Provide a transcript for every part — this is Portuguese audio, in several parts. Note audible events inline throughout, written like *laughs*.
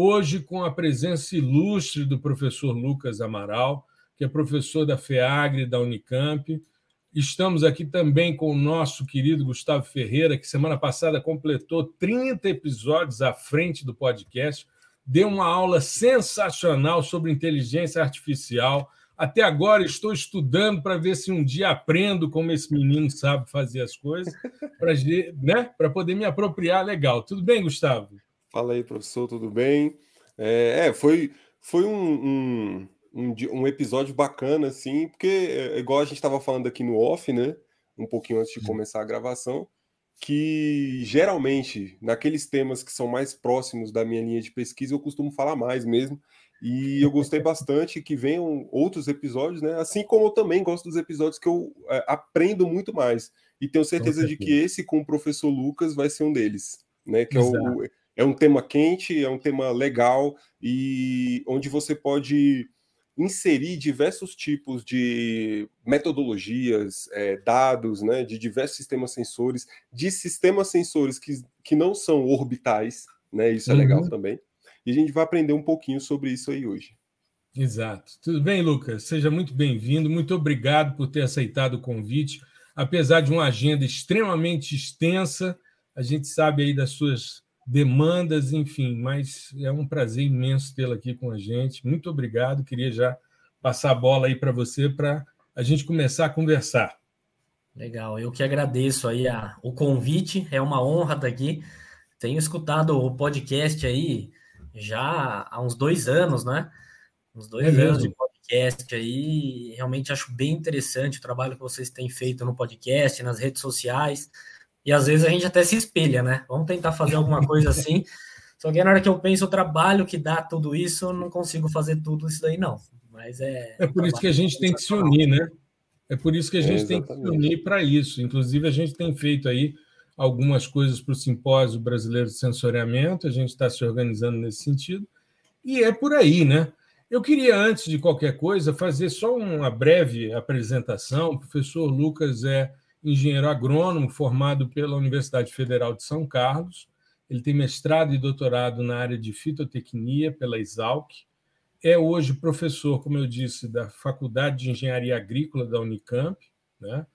Hoje, com a presença ilustre do professor Lucas Amaral, que é professor da FEAGRE, da Unicamp. Estamos aqui também com o nosso querido Gustavo Ferreira, que semana passada completou 30 episódios à frente do podcast, deu uma aula sensacional sobre inteligência artificial. Até agora estou estudando para ver se um dia aprendo como esse menino sabe fazer as coisas, para né, poder me apropriar legal. Tudo bem, Gustavo? Fala aí, professor, tudo bem? É, é foi, foi um, um, um, um, episódio bacana, assim, porque, é, igual a gente estava falando aqui no off, né? Um pouquinho antes de começar a gravação, que geralmente, naqueles temas que são mais próximos da minha linha de pesquisa, eu costumo falar mais mesmo. E eu gostei bastante que venham outros episódios, né? Assim como eu também gosto dos episódios que eu é, aprendo muito mais. E tenho certeza de que esse com o professor Lucas vai ser um deles, né? Que é o é um tema quente, é um tema legal e onde você pode inserir diversos tipos de metodologias, é, dados, né, de diversos sistemas sensores, de sistemas sensores que, que não são orbitais, né, isso é uhum. legal também. E a gente vai aprender um pouquinho sobre isso aí hoje. Exato. Tudo bem, Lucas? Seja muito bem-vindo. Muito obrigado por ter aceitado o convite. Apesar de uma agenda extremamente extensa, a gente sabe aí das suas demandas, enfim, mas é um prazer imenso tê-la aqui com a gente. Muito obrigado. Queria já passar a bola aí para você para a gente começar a conversar. Legal, eu que agradeço aí a, o convite, é uma honra estar aqui. Tenho escutado o podcast aí já há uns dois anos, né? Uns dois é anos de podcast aí. Realmente acho bem interessante o trabalho que vocês têm feito no podcast, nas redes sociais. E às vezes a gente até se espelha, né? Vamos tentar fazer alguma coisa assim. *laughs* Só que na hora que eu penso o trabalho que dá tudo isso, eu não consigo fazer tudo isso daí, não. Mas é. É por isso que a gente tem que se unir, né? É por isso que a gente é, tem que se unir para isso. Inclusive, a gente tem feito aí algumas coisas para o Simpósio Brasileiro de Sensoriamento, a gente está se organizando nesse sentido. E é por aí, né? Eu queria, antes de qualquer coisa, fazer só uma breve apresentação. O professor Lucas é engenheiro agrônomo formado pela Universidade Federal de São Carlos. Ele tem mestrado e doutorado na área de fitotecnia pela Exalc. É hoje professor, como eu disse, da Faculdade de Engenharia Agrícola da Unicamp, né?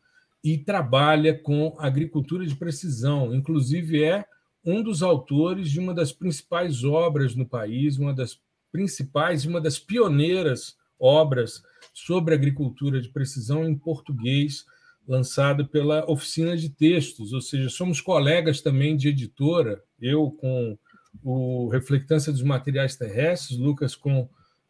e trabalha com agricultura de precisão. Inclusive, é um dos autores de uma das principais obras no país, uma das principais e uma das pioneiras obras sobre agricultura de precisão em português, lançado pela Oficina de Textos, ou seja, somos colegas também de editora, eu com o Reflectância dos Materiais Terrestres, Lucas com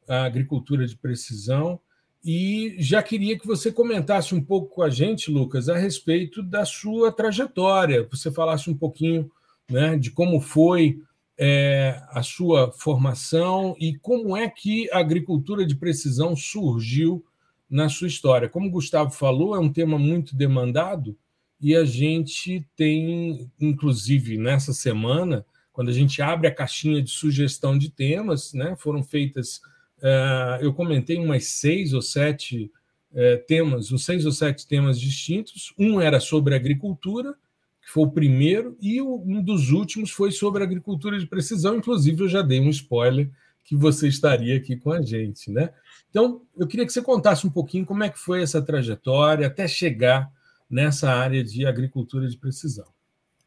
a Agricultura de Precisão, e já queria que você comentasse um pouco com a gente, Lucas, a respeito da sua trajetória, você falasse um pouquinho né, de como foi é, a sua formação e como é que a agricultura de precisão surgiu na sua história. Como o Gustavo falou, é um tema muito demandado e a gente tem, inclusive nessa semana, quando a gente abre a caixinha de sugestão de temas, né, foram feitas, uh, eu comentei umas seis ou sete uh, temas, uns seis ou sete temas distintos. Um era sobre agricultura, que foi o primeiro, e um dos últimos foi sobre agricultura de precisão. Inclusive, eu já dei um spoiler que você estaria aqui com a gente, né? Então, eu queria que você contasse um pouquinho como é que foi essa trajetória até chegar nessa área de agricultura de precisão.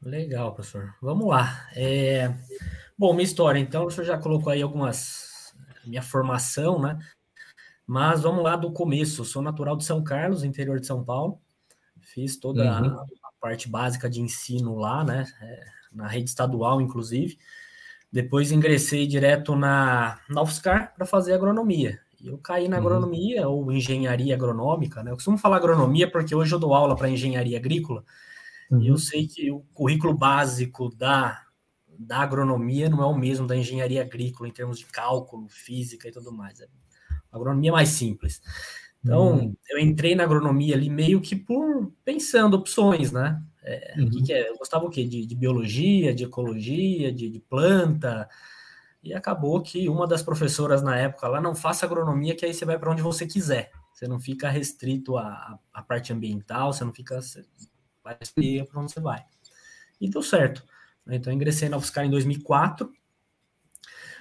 Legal, professor. Vamos lá. É... Bom, minha história, então, o senhor já colocou aí algumas. minha formação, né? Mas vamos lá do começo. Eu sou natural de São Carlos, interior de São Paulo. Fiz toda uhum. a parte básica de ensino lá, né? É, na rede estadual, inclusive. Depois ingressei direto na, na UFSCar para fazer agronomia. Eu caí na uhum. agronomia uhum. ou engenharia agronômica, né? Eu costumo falar agronomia porque hoje eu dou aula para engenharia agrícola. Uhum. E eu sei que o currículo básico da, da agronomia não é o mesmo da engenharia agrícola em termos de cálculo, física e tudo mais. É agronomia mais simples. Então, uhum. eu entrei na agronomia ali meio que por pensando opções, né? É, uhum. que, que é? Eu gostava o quê? De, de biologia, de ecologia, de, de, planta. E acabou que uma das professoras na época lá não faça agronomia, que aí você vai para onde você quiser. Você não fica restrito à, à parte ambiental, você não fica. Você vai para onde você vai. E deu certo. Então, ingressei na UFSCar em 2004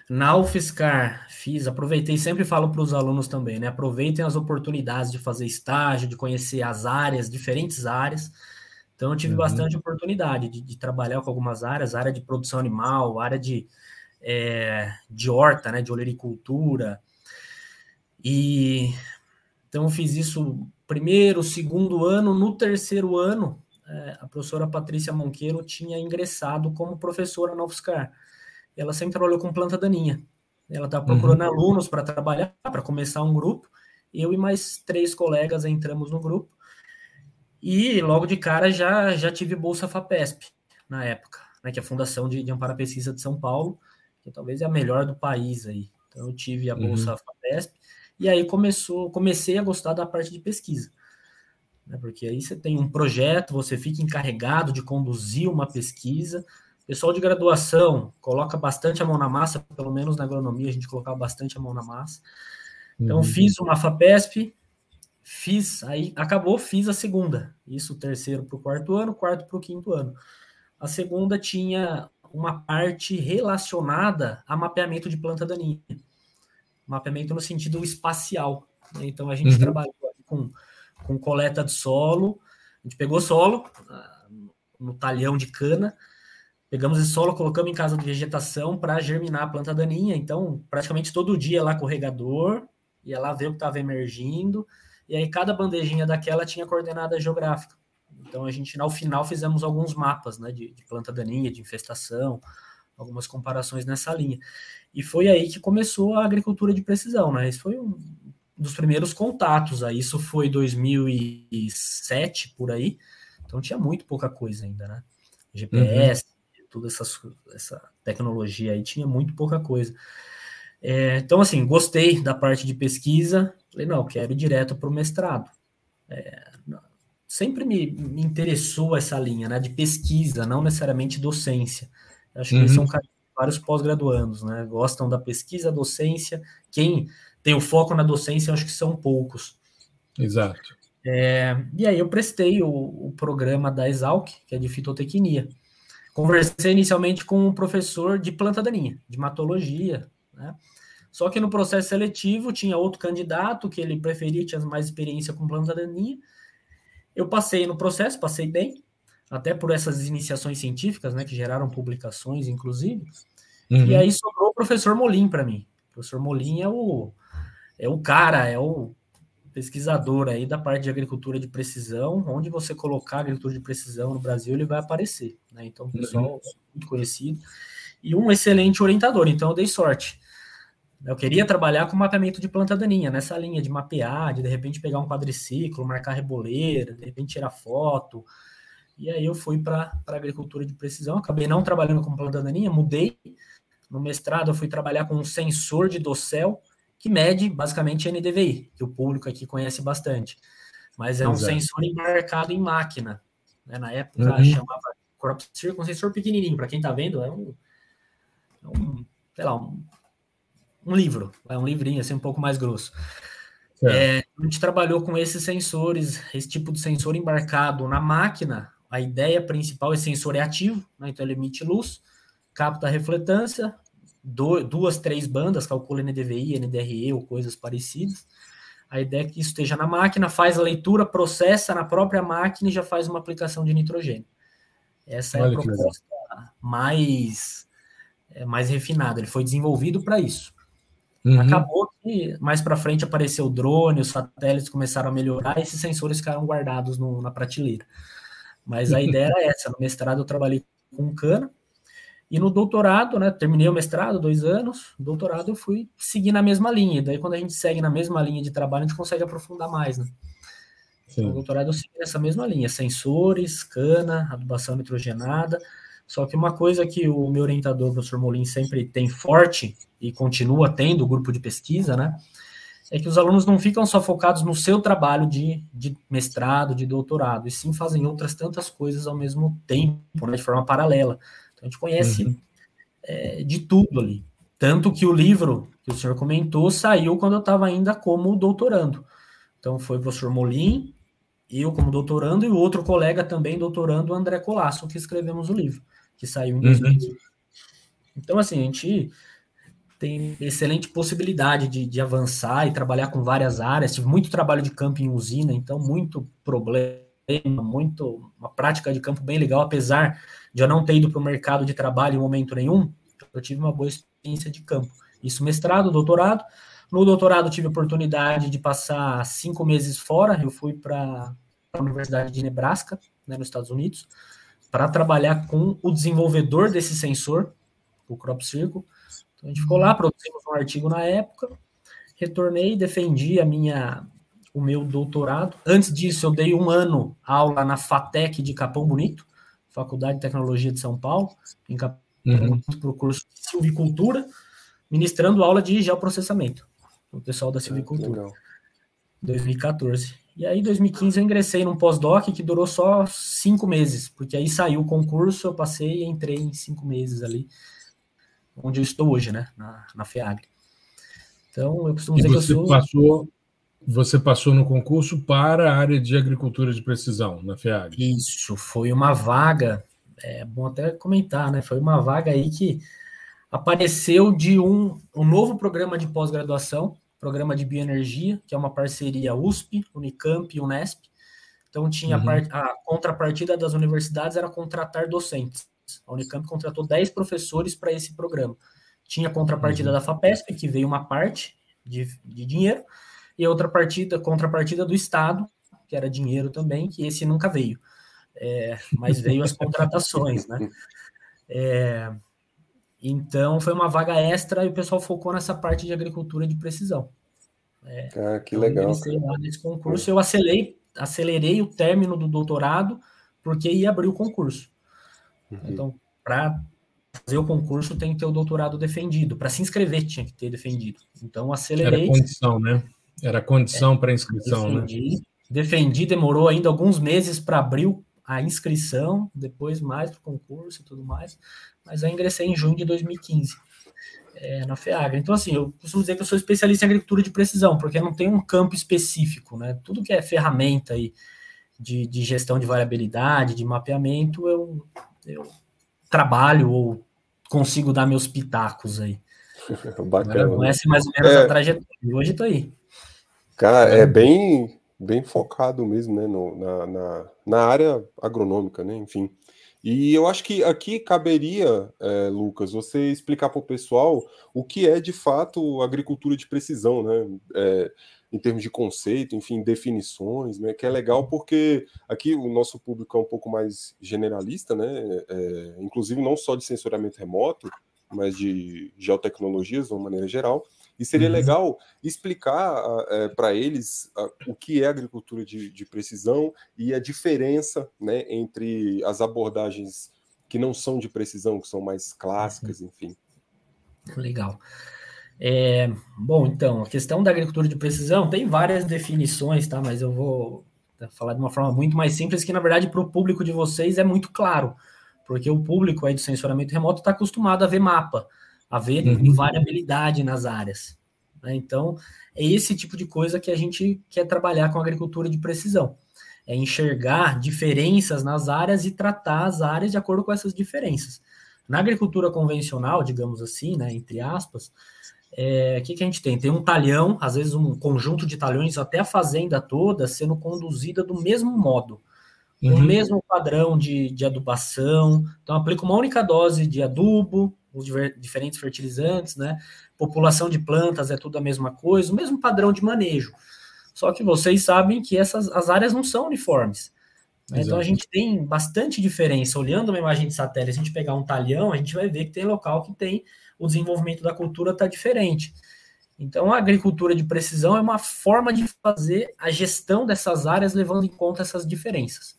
na UFSCar, fiz, aproveitei, sempre falo para os alunos também, né? Aproveitem as oportunidades de fazer estágio, de conhecer as áreas, diferentes áreas. Então, eu tive uhum. bastante oportunidade de, de, trabalhar com algumas áreas, área de produção animal, área de, é, de horta, né? De olericultura. E então, eu fiz isso primeiro, segundo ano. No terceiro ano, é, a professora Patrícia Monqueiro tinha ingressado como professora na UFSCar ela sempre trabalhou com planta daninha. Ela estava procurando uhum. alunos para trabalhar, para começar um grupo. Eu e mais três colegas entramos no grupo. E logo de cara já, já tive Bolsa FAPESP na época, né, que é a Fundação de, de Amparo à Pesquisa de São Paulo, que talvez é a melhor do país aí. Então eu tive a Bolsa uhum. FAPESP e aí começou, comecei a gostar da parte de pesquisa. Né, porque aí você tem um projeto, você fica encarregado de conduzir uma pesquisa, Pessoal de graduação coloca bastante a mão na massa, pelo menos na agronomia a gente colocava bastante a mão na massa. Então uhum. fiz uma FAPESP, fiz, aí acabou, fiz a segunda. Isso terceiro para o quarto ano, quarto para o quinto ano. A segunda tinha uma parte relacionada a mapeamento de planta daninha. Mapeamento no sentido espacial. Né? Então a gente uhum. trabalhou com, com coleta de solo, a gente pegou solo ah, no talhão de cana, Pegamos esse solo, colocamos em casa de vegetação para germinar a planta daninha. Então, praticamente todo dia lá com o regador, ia lá ver o que estava emergindo. E aí, cada bandejinha daquela tinha coordenada geográfica. Então, a gente, ao final, fizemos alguns mapas né, de, de planta daninha, de infestação, algumas comparações nessa linha. E foi aí que começou a agricultura de precisão, né? Esse foi um dos primeiros contatos. Aí. Isso foi 2007, por aí. Então, tinha muito pouca coisa ainda, né? GPS, uhum toda essa, essa tecnologia aí, tinha muito pouca coisa. É, então, assim, gostei da parte de pesquisa, falei, não, quero ir direto para o mestrado. É, sempre me, me, interessou essa linha, né, de pesquisa, não necessariamente docência. acho que uhum. são vários pós-graduandos, né, gostam da pesquisa, docência, quem tem o foco na docência, acho que são poucos. Exato. É, e aí eu prestei o, o programa da Exalc, que é de fitotecnia. Conversei inicialmente com um professor de planta daninha, de matologia, né? Só que no processo seletivo tinha outro candidato que ele preferia, tinha mais experiência com planta daninha. Eu passei no processo, passei bem, até por essas iniciações científicas, né, que geraram publicações, inclusive. Uhum. E aí sobrou o professor Molim para mim. O professor Molim é o, é o cara, é o pesquisador aí da parte de agricultura de precisão, onde você colocar agricultura de precisão no Brasil, ele vai aparecer, né? Então, pessoal uhum. muito conhecido e um excelente orientador, então eu dei sorte. Eu queria trabalhar com mapeamento de planta daninha, nessa linha de mapear, de de repente pegar um quadriciclo, marcar reboleira, de repente tirar foto. E aí eu fui para a agricultura de precisão, acabei não trabalhando com planta daninha, mudei. No mestrado eu fui trabalhar com um sensor de dossel, que mede basicamente NDVI, que o público aqui conhece bastante. Mas é um Exato. sensor embarcado em máquina. Né? Na época uhum. chamava Crop Circle, um sensor pequenininho. Para quem está vendo, é um, é um, sei lá, um, um, livro. É um livrinho assim um pouco mais grosso. É, a gente trabalhou com esses sensores, esse tipo de sensor embarcado na máquina. A ideia principal é sensor é ativo, né? então ele emite luz, capta a refletância, duas, três bandas, calcula NDVI, NDRE ou coisas parecidas. A ideia é que isso esteja na máquina, faz a leitura, processa na própria máquina e já faz uma aplicação de nitrogênio. Essa Olha é a proposta mais, é, mais refinada. Ele foi desenvolvido para isso. Uhum. Acabou que mais para frente apareceu o drone, os satélites começaram a melhorar, esses sensores ficaram guardados no, na prateleira. Mas a *laughs* ideia era essa. No mestrado eu trabalhei com cana, e no doutorado, né, terminei o mestrado, dois anos, doutorado eu fui seguir na mesma linha. Daí, quando a gente segue na mesma linha de trabalho, a gente consegue aprofundar mais, né? Então, no doutorado eu segui nessa mesma linha, sensores, cana, adubação nitrogenada. Só que uma coisa que o meu orientador, o professor Molin, sempre tem forte e continua tendo o grupo de pesquisa, né? é que os alunos não ficam só focados no seu trabalho de, de mestrado, de doutorado, e sim fazem outras tantas coisas ao mesmo tempo, né, de forma paralela. Então a gente conhece uhum. é, de tudo ali. Tanto que o livro que o senhor comentou saiu quando eu estava ainda como doutorando. Então foi o professor Molim, eu como doutorando, e o outro colega também doutorando, o André Colasso, que escrevemos o livro, que saiu em 2015. Uhum. Então, assim, a gente tem excelente possibilidade de, de, avançar e trabalhar com várias áreas. Tive muito trabalho de campo em usina, então muito problema, muito uma prática de campo bem legal, apesar de eu não ter ido para o mercado de trabalho em momento nenhum, eu tive uma boa experiência de campo. Isso mestrado, doutorado. No doutorado tive a oportunidade de passar cinco meses fora. Eu fui para a Universidade de Nebraska, né, nos Estados Unidos, para trabalhar com o desenvolvedor desse sensor, o Crop Circle a gente ficou lá, produzimos um artigo na época, retornei, defendi a minha, o meu doutorado. Antes disso, eu dei um ano aula na FATEC de Capão Bonito, Faculdade de Tecnologia de São Paulo, em Capão uhum. para o curso de silvicultura, ministrando aula de geoprocessamento, o pessoal da silvicultura. 2014. E aí, em 2015, eu ingressei num pós-doc que durou só cinco meses, porque aí saiu o concurso, eu passei e entrei em cinco meses ali onde eu estou hoje, né, na, na FEAGRE. Então, eu costumo dizer que eu sou... Passou, você passou no concurso para a área de agricultura de precisão, na FEAGRE. Isso, foi uma vaga, é bom até comentar, né, foi uma vaga aí que apareceu de um, um novo programa de pós-graduação, programa de bioenergia, que é uma parceria USP, Unicamp e Unesp. Então, tinha uhum. a, a contrapartida das universidades era contratar docentes. A Unicamp contratou 10 professores para esse programa. Tinha a contrapartida uhum. da FAPESP, que veio uma parte de, de dinheiro, e a outra partida, contrapartida do Estado, que era dinheiro também, que esse nunca veio. É, mas veio as *laughs* contratações, né? É, então foi uma vaga extra e o pessoal focou nessa parte de agricultura de precisão. É, ah, que legal. Lá nesse concurso, eu acelerei, acelerei o término do doutorado porque ia abrir o concurso. Uhum. Então, para fazer o concurso tem que ter o doutorado defendido. Para se inscrever tinha que ter defendido. Então, acelerei. Era condição, né? Era condição é, para inscrição, né? defendi, né? Defendi, demorou ainda alguns meses para abrir a inscrição, depois mais para o concurso e tudo mais. Mas eu ingressei em junho de 2015. É, na FEAGRA. Então, assim, eu costumo dizer que eu sou especialista em agricultura de precisão, porque não tem um campo específico, né? Tudo que é ferramenta aí de, de gestão de variabilidade, de mapeamento, eu, eu trabalho ou consigo dar meus pitacos aí. *laughs* Bacana. Conhece mais ou menos é, a trajetória. Hoje estou aí. Cara, é bem, bem focado mesmo, né? No, na, na, na, área agronômica, né? Enfim. E eu acho que aqui caberia, é, Lucas, você explicar para o pessoal o que é de fato agricultura de precisão, né? É, em termos de conceito, enfim, definições, né, que é legal porque aqui o nosso público é um pouco mais generalista, né, é, inclusive não só de sensoriamento remoto, mas de geotecnologias de uma maneira geral, e seria uhum. legal explicar é, para eles o que é agricultura de, de, precisão e a diferença né, entre as abordagens que não são de precisão, que são mais clássicas, uhum. enfim. Legal. É, bom, então, a questão da agricultura de precisão tem várias definições, tá? Mas eu vou falar de uma forma muito mais simples, que na verdade para o público de vocês é muito claro, porque o público aí do sensoramento remoto está acostumado a ver mapa, a ver uhum. variabilidade nas áreas. Né? Então, é esse tipo de coisa que a gente quer trabalhar com agricultura de precisão. É enxergar diferenças nas áreas e tratar as áreas de acordo com essas diferenças. Na agricultura convencional, digamos assim, né, entre aspas, é, o que, que a gente tem? Tem um talhão, às vezes um conjunto de talhões, até a fazenda toda sendo conduzida do mesmo modo, uhum. o mesmo padrão de, de adubação. Então, aplica uma única dose de adubo, os diferentes fertilizantes, né? População de plantas é tudo a mesma coisa, o mesmo padrão de manejo. Só que vocês sabem que essas as áreas não são uniformes. Né? Então a gente tem bastante diferença. Olhando uma imagem de satélite, se a gente pegar um talhão, a gente vai ver que tem local que tem o desenvolvimento da cultura está diferente. Então, a agricultura de precisão é uma forma de fazer a gestão dessas áreas levando em conta essas diferenças.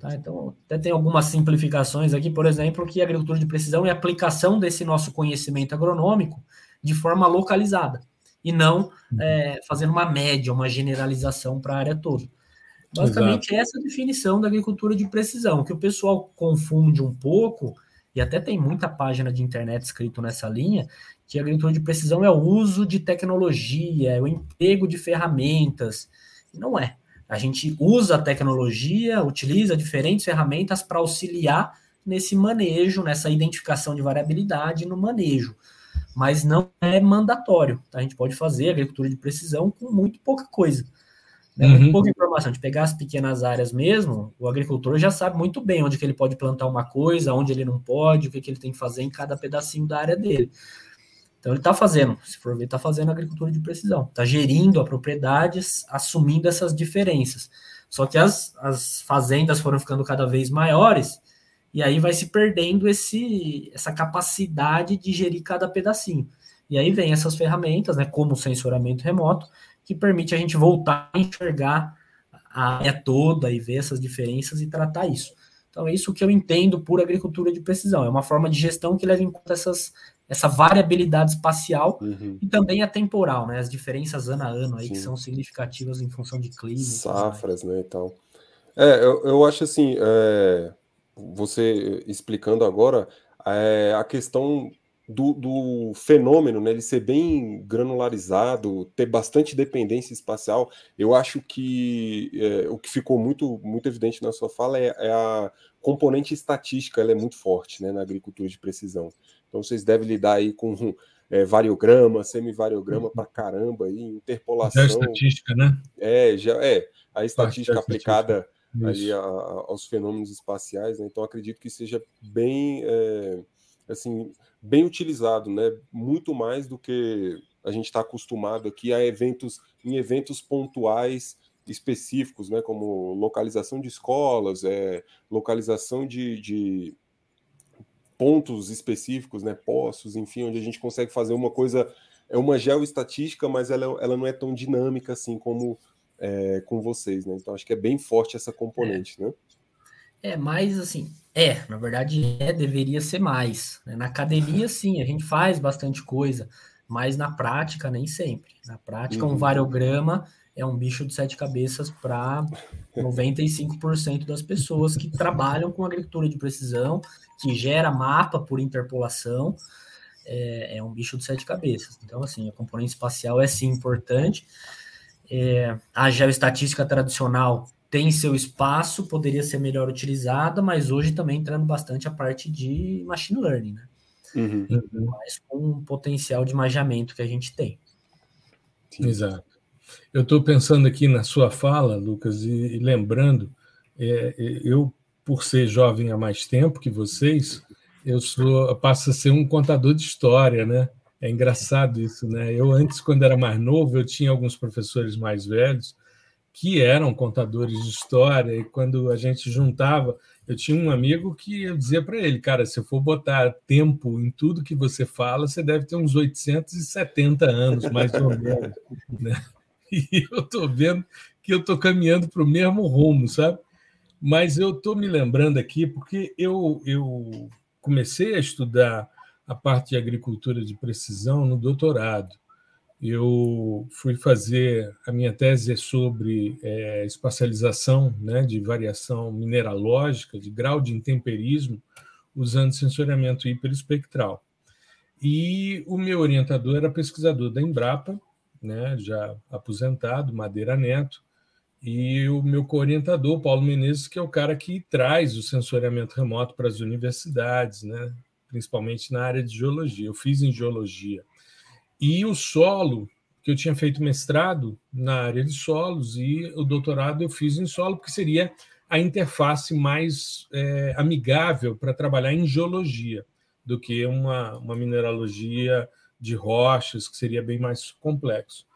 Tá? Então, até tem algumas simplificações aqui, por exemplo, que a agricultura de precisão é a aplicação desse nosso conhecimento agronômico de forma localizada. e não uhum. é, fazendo uma média, uma generalização para a área toda. Basicamente, Exato. essa é a definição da agricultura de precisão, que o pessoal confunde um pouco, e até tem muita página de internet escrito nessa linha, que a agricultura de precisão é o uso de tecnologia, é o emprego de ferramentas. E não é. A gente usa a tecnologia, utiliza diferentes ferramentas para auxiliar nesse manejo, nessa identificação de variabilidade no manejo. Mas não é mandatório. Tá? A gente pode fazer agricultura de precisão com muito pouca coisa. Né? Muito uhum. pouca informação. De pegar as pequenas áreas mesmo, o agricultor já sabe muito bem onde que ele pode plantar uma coisa, onde ele não pode, o que, que ele tem que fazer em cada pedacinho da área dele. Então ele está fazendo, se for ver, está fazendo agricultura de precisão, está gerindo a propriedades, assumindo essas diferenças. Só que as, as fazendas foram ficando cada vez maiores e aí vai se perdendo esse, essa capacidade de gerir cada pedacinho. E aí vem essas ferramentas, né, como o sensoramento remoto, que permite a gente voltar a enxergar a área toda e ver essas diferenças e tratar isso. Então é isso que eu entendo por agricultura de precisão. É uma forma de gestão que leva em conta essas, essa variabilidade espacial uhum. e também a temporal, né? As diferenças ano a ano aí Sim. que são significativas em função de clima. Safras, né? Então, é, eu, eu acho assim, é, você explicando agora é, a questão do, do, fenômeno, né, ele ser bem granularizado, ter bastante dependência espacial, eu acho que é, o que ficou muito, muito evidente na sua fala é, é, a componente estatística, ela é muito forte né, na agricultura de precisão. Então vocês devem lidar aí com *laughs* é, variograma, semivariograma para caramba, aí, interpolação. Já é estatística, né? É, já é. A estatística aplicada ali a, a, aos fenômenos espaciais, né? Então acredito que seja bem é, assim bem utilizado, né? Muito mais do que a gente está acostumado aqui a eventos em eventos pontuais específicos, né? Como localização de escolas, é, localização de, de pontos específicos, né, poços, enfim, onde a gente consegue fazer uma coisa, é uma geoestatística, mas ela, ela não é tão dinâmica assim como é, com vocês, né? Então acho que é bem forte essa componente, é. né? É, mais assim, é, na verdade é, deveria ser mais. Né? Na academia, *laughs* sim, a gente faz bastante coisa, mas na prática nem sempre. Na prática, uhum. um variograma é um bicho de sete cabeças para 95% das pessoas que trabalham com agricultura de precisão, que gera mapa por interpolação, é, é, um bicho de sete cabeças. Então, assim, a componente espacial é sim importante. É, a geoestatística tradicional tem seu espaço, poderia ser melhor utilizada, mas hoje também entrando bastante a parte de machine learning, né? Uhum. Mas com um potencial de magiamento que a gente tem. Exato. Eu estou pensando aqui na sua fala, Lucas, e, e lembrando, é, é, eu, por ser jovem há mais tempo que vocês, eu sou passo a ser um contador de história, né? É engraçado isso, né? Eu antes, quando era mais novo, eu tinha alguns professores mais velhos que eram contadores de história e quando a gente juntava, eu tinha um amigo que eu dizia para ele, cara, se eu for botar tempo em tudo que você fala, você deve ter uns 870 anos, mais ou menos, né? *laughs* e eu estou vendo que eu estou caminhando para o mesmo rumo, sabe? Mas eu estou me lembrando aqui porque eu, eu comecei a estudar a parte de agricultura de precisão no doutorado. Eu fui fazer a minha tese sobre é, espacialização né, de variação mineralógica, de grau de intemperismo, usando sensoriamento hiperespectral. E o meu orientador era pesquisador da Embrapa, né, já aposentado, Madeira Neto, e o meu co-orientador, Paulo Menezes, que é o cara que traz o sensoriamento remoto para as universidades, né, principalmente na área de geologia. Eu fiz em geologia. E o solo, que eu tinha feito mestrado na área de solos, e o doutorado eu fiz em solo, porque seria a interface mais é, amigável para trabalhar em geologia do que uma, uma mineralogia de rochas, que seria bem mais complexo.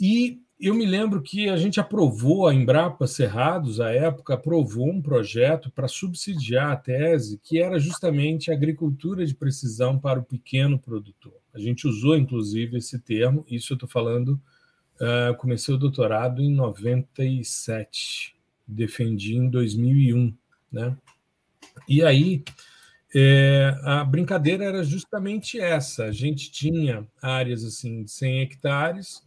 E eu me lembro que a gente aprovou, a Embrapa Cerrados, à época, aprovou um projeto para subsidiar a tese, que era justamente a agricultura de precisão para o pequeno produtor. A gente usou, inclusive, esse termo, isso eu estou falando, uh, comecei o doutorado em 97, defendi em 2001, né? E aí, é, a brincadeira era justamente essa. A gente tinha áreas assim de 100 hectares,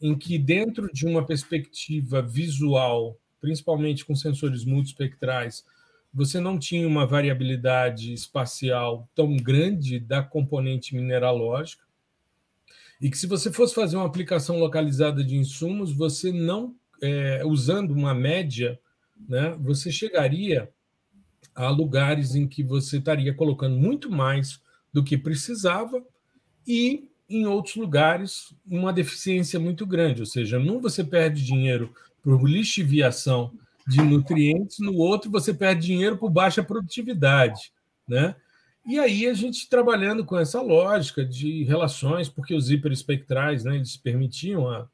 em que dentro de uma perspectiva visual, principalmente com sensores multispectrais, você não tinha uma variabilidade espacial tão grande da componente mineralógica, e que se você fosse fazer uma aplicação localizada de insumos, você não, é, usando uma média, né, você chegaria a lugares em que você estaria colocando muito mais do que precisava e em outros lugares uma deficiência muito grande, ou seja, num você perde dinheiro por lixiviação de nutrientes, no outro você perde dinheiro por baixa produtividade, né? E aí a gente trabalhando com essa lógica de relações, porque os hiperespectrais, né, eles permitiam a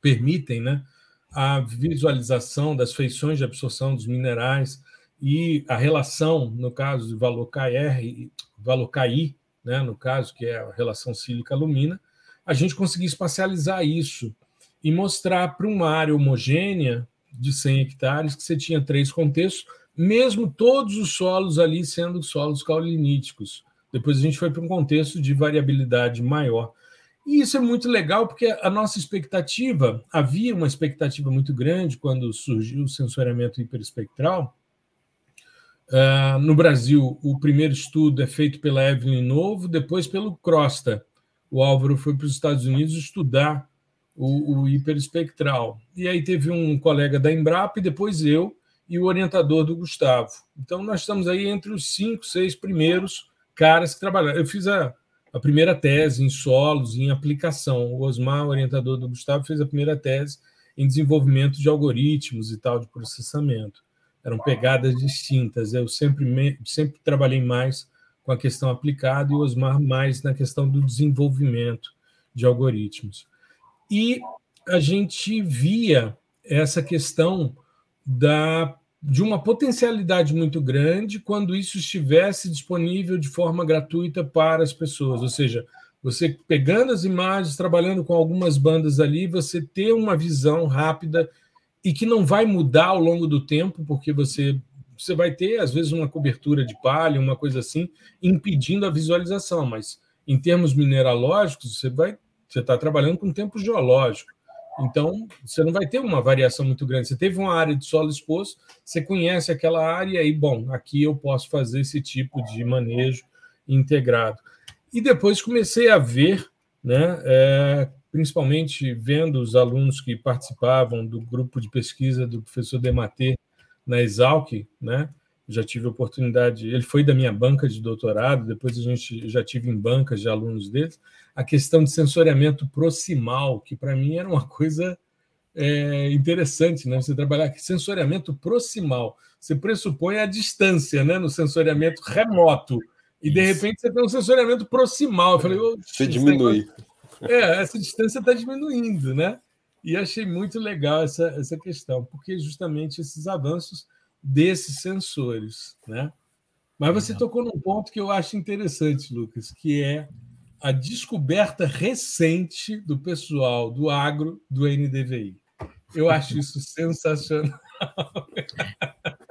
permitem, né, a visualização das feições de absorção dos minerais e a relação, no caso do valor KR, valor KI, né, no caso, que é a relação sílica-alumina, a gente conseguir espacializar isso e mostrar para uma área homogênea de 100 hectares que você tinha três contextos, mesmo todos os solos ali sendo solos caoliníticos. Depois a gente foi para um contexto de variabilidade maior. E isso é muito legal, porque a nossa expectativa, havia uma expectativa muito grande quando surgiu o sensoriamento hiperespectral, Uh, no Brasil, o primeiro estudo é feito pela Evelyn Novo, depois pelo Crosta. O Álvaro foi para os Estados Unidos estudar o, o hiperespectral. E aí teve um colega da Embrapa, e depois eu, e o orientador do Gustavo. Então, nós estamos aí entre os cinco, seis primeiros caras que trabalharam. Eu fiz a, a primeira tese em solos, em aplicação. O Osmar, o orientador do Gustavo, fez a primeira tese em desenvolvimento de algoritmos e tal, de processamento eram pegadas distintas. Eu sempre, sempre trabalhei mais com a questão aplicada e o Osmar mais na questão do desenvolvimento de algoritmos. E a gente via essa questão da, de uma potencialidade muito grande quando isso estivesse disponível de forma gratuita para as pessoas, ou seja, você pegando as imagens, trabalhando com algumas bandas ali, você ter uma visão rápida e que não vai mudar ao longo do tempo, porque você, você vai ter, às vezes, uma cobertura de palha, uma coisa assim, impedindo a visualização, mas em termos mineralógicos, você vai você está trabalhando com tempo geológico. Então, você não vai ter uma variação muito grande. Você teve uma área de solo exposto, você conhece aquela área e, bom, aqui eu posso fazer esse tipo de manejo integrado. E depois comecei a ver né, é, principalmente vendo os alunos que participavam do grupo de pesquisa do professor Dematê na Exalc, né? Já tive a oportunidade, ele foi da minha banca de doutorado, depois a gente já tive em bancas de alunos deles, a questão de sensoriamento proximal, que para mim era uma coisa é, interessante, né? Você trabalhar sensoriamento proximal, você pressupõe a distância, né? No sensoriamento remoto, e de repente você tem um sensoriamento proximal. Eu falei, você diminui. Negócio é, essa distância está diminuindo, né? E achei muito legal essa, essa questão, porque justamente esses avanços desses sensores, né? Mas você tocou num ponto que eu acho interessante, Lucas, que é a descoberta recente do pessoal do agro do NDVI. Eu acho isso *laughs* sensacional. *laughs*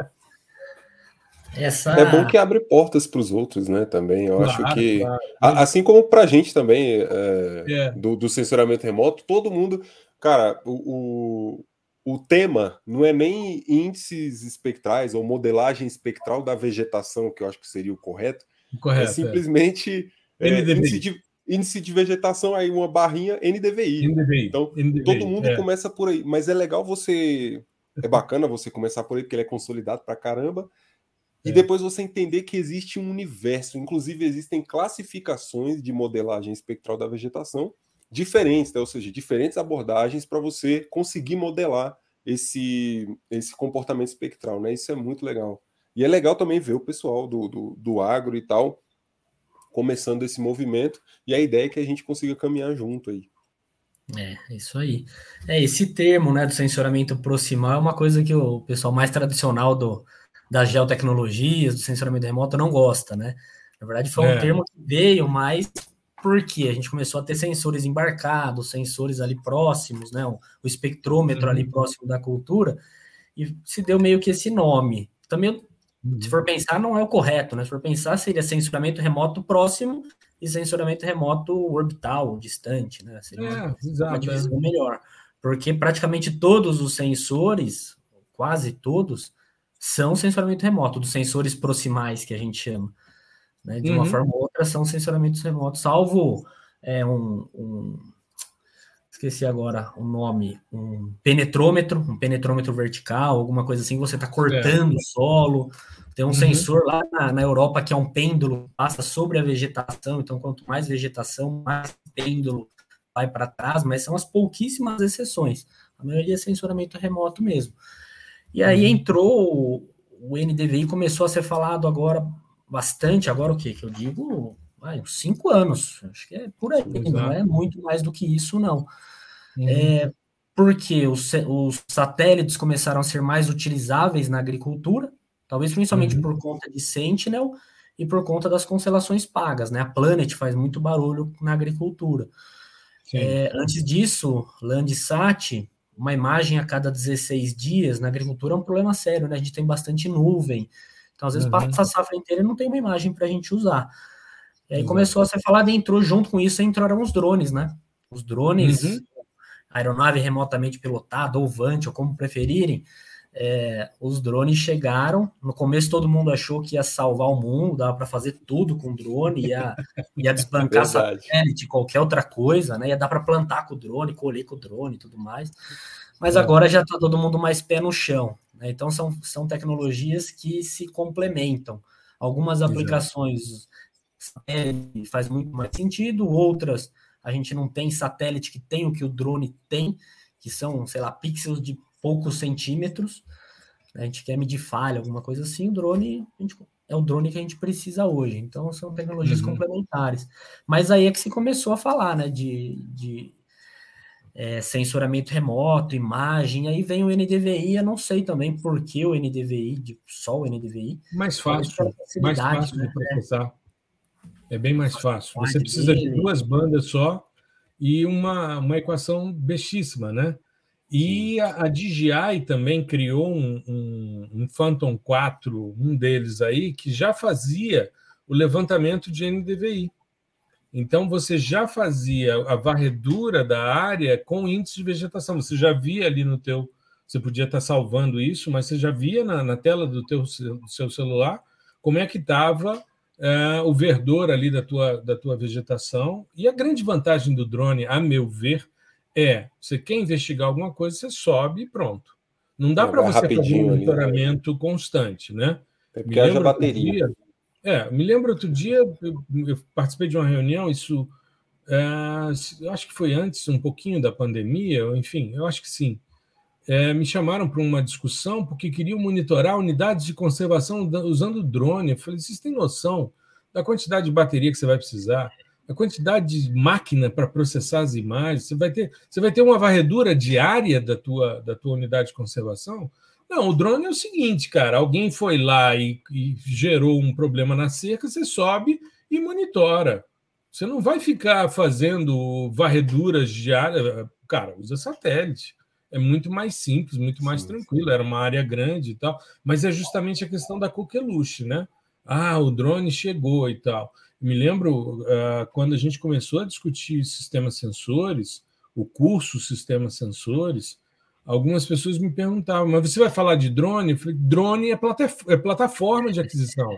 Essa... É bom que abre portas para os outros, né? Também. Eu claro, acho que. Claro. Assim como para a gente também, é, é. Do, do censuramento remoto, todo mundo. Cara, o, o, o, tema não é nem índices espectrais ou modelagem espectral da vegetação, que eu acho que seria o correto. É correto é simplesmente é. índice, de, índice de vegetação, aí uma barrinha NDVI. NDVI. Então, NDVI, todo mundo é. começa por aí. Mas é legal você. É bacana você começar por aí, porque ele é consolidado para caramba. E é. depois você entender que existe um universo, inclusive existem classificações de modelagem espectral da vegetação diferentes, né? ou seja, diferentes abordagens para você conseguir modelar esse, esse comportamento espectral, né? Isso é muito legal. E é legal também ver o pessoal do, do, do agro e tal começando esse movimento, e a ideia é que a gente consiga caminhar junto aí. É, isso aí. É, esse termo, né, do sensoramento proximal é uma coisa que o pessoal mais tradicional do, das geotecnologias, do sensoramento remoto, não gosta, né? Na verdade, foi um é. termo que veio mais porque a gente começou a ter sensores embarcados, sensores ali próximos, né? O, espectrômetro uhum. ali próximo da cultura, e se deu meio que esse nome. Também uhum. se for pensar, não é o correto, né? Se for pensar, seria censuramento remoto próximo e censuramento remoto orbital, distante, né? Seria é, uma, exato, uma divisão é. melhor. Porque praticamente todos os sensores, quase todos, são censuramento remoto, dos sensores proximais que a gente chama. Né? De uma uhum. forma ou outra, são sensoramentos remotos, salvo é, um, um, Esqueci agora o nome. Um penetrômetro, um penetrômetro vertical, alguma coisa assim, você está cortando é. o solo. Tem um uhum. sensor lá na, na, Europa que é um pêndulo, passa sobre a vegetação, então quanto mais vegetação, mais pêndulo vai para trás, mas são as pouquíssimas exceções. A maioria é sensoramento remoto mesmo. E aí uhum. entrou o NDVI, começou a ser falado agora bastante, agora o que que eu digo? Vai, uns cinco anos, acho que é por aí, Exato. não é muito mais do que isso, não. Uhum. É, porque os, os, satélites começaram a ser mais utilizáveis na agricultura, talvez principalmente uhum. por conta de Sentinel e por conta das constelações pagas, né? A Planet faz muito barulho na agricultura. É, antes disso, Landsat, uma imagem a cada 16 dias na agricultura é um problema sério, né? A gente tem bastante nuvem. Então, às vezes, uhum. passa a safra inteira e não tem uma imagem para a gente usar. E aí começou a ser falado, entrou junto com isso, entraram os drones, né? Os drones, uhum. aeronave remotamente pilotada, ou VANT, ou como preferirem, é, os drones chegaram. No começo todo mundo achou que ia salvar o mundo, dava para fazer tudo com drone, ia, *laughs* ia desbancar satélite, qualquer outra coisa, né? Ia dar para plantar com o drone, colher com o drone e tudo mais. Mas é. agora já está todo mundo mais pé no chão. Né? Então são, são tecnologias que se complementam. Algumas aplicações faz muito mais sentido, outras a gente não tem satélite que tem o que o drone tem, que são, sei lá, pixels de poucos centímetros. A gente quer medir falha, alguma coisa assim, o drone gente, é o drone que a gente precisa hoje. Então são tecnologias uhum. complementares. Mas aí é que se começou a falar, né, de, de é, sensoramento remoto, imagem, aí vem o NDVI, eu não sei também por que o NDVI, só o NDVI. Mais fácil, mais fácil né? de processar. É bem mais fácil. Você precisa de duas bandas só e uma, uma equação bestíssima, né? E a, a DJI também criou um, um, um, Phantom 4, um deles aí, que já fazia o levantamento de NDVI. Então você já fazia a varredura da área com índice de vegetação. Você já via ali no teu, você podia estar salvando isso, mas você já via na, na tela do teu do seu celular como é que estava é, o verdor ali da tua, da tua vegetação. E a grande vantagem do drone, a meu ver, é você quer investigar alguma coisa, você sobe e pronto. Não dá para você fazer um monitoramento ali, né? constante, né? É porque haja bateria. Dia, é, me lembro outro dia, eu, eu participei de uma reunião, isso é, eu acho que foi antes, um pouquinho da pandemia, enfim, eu acho que sim. É, me chamaram para uma discussão porque queriam monitorar unidades de conservação usando drone. Eu falei, vocês têm noção da quantidade de bateria que você vai precisar? A quantidade de máquina para processar as imagens? Você vai ter, você vai ter uma varredura diária da tua, da tua unidade de conservação? Não, o drone é o seguinte, cara. Alguém foi lá e, e gerou um problema na cerca, você sobe e monitora. Você não vai ficar fazendo varreduras diárias. Cara, usa satélite é muito mais simples, muito mais sim, tranquilo. Sim. Era uma área grande e tal, mas é justamente a questão da coqueluche, né? Ah, o drone chegou e tal. Me lembro uh, quando a gente começou a discutir sistemas sensores, o curso Sistemas Sensores, algumas pessoas me perguntavam, mas você vai falar de drone? Eu falei, drone é, é plataforma de aquisição.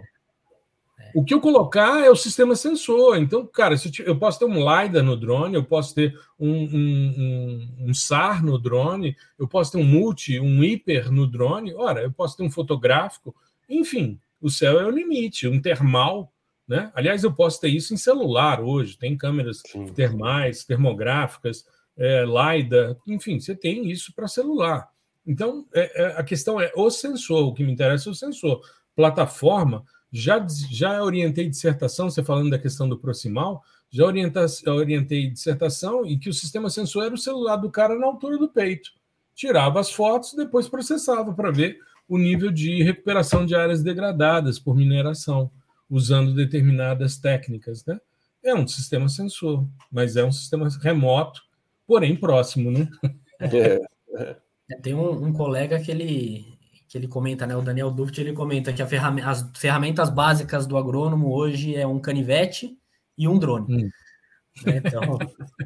O que eu colocar é o sistema sensor. Então, cara, eu posso ter um LiDAR no drone, eu posso ter um, um, um, um, SAR no drone, eu posso ter um multi, um hiper no drone, ora, eu posso ter um fotográfico. Enfim, o céu é o limite, um termal. Né? Aliás, eu posso ter isso em celular hoje, tem câmeras Sim. termais, termográficas, é, LiDAR, enfim, você tem isso para celular. Então, é, é, a questão é o sensor, o que me interessa é o sensor. Plataforma, já, já orientei dissertação, você falando da questão do proximal, já orienta, orientei dissertação e que o sistema sensor era o celular do cara na altura do peito. Tirava as fotos, depois processava para ver o nível de recuperação de áreas degradadas por mineração, usando determinadas técnicas. Né? É um sistema sensor, mas é um sistema remoto, porém próximo. Né? É. é. Tem um, um colega que ele que ele comenta, né? O Daniel Duft, ele comenta que ferram as ferramentas básicas do agrônomo hoje é um canivete e um drone. Hum. Né? Então,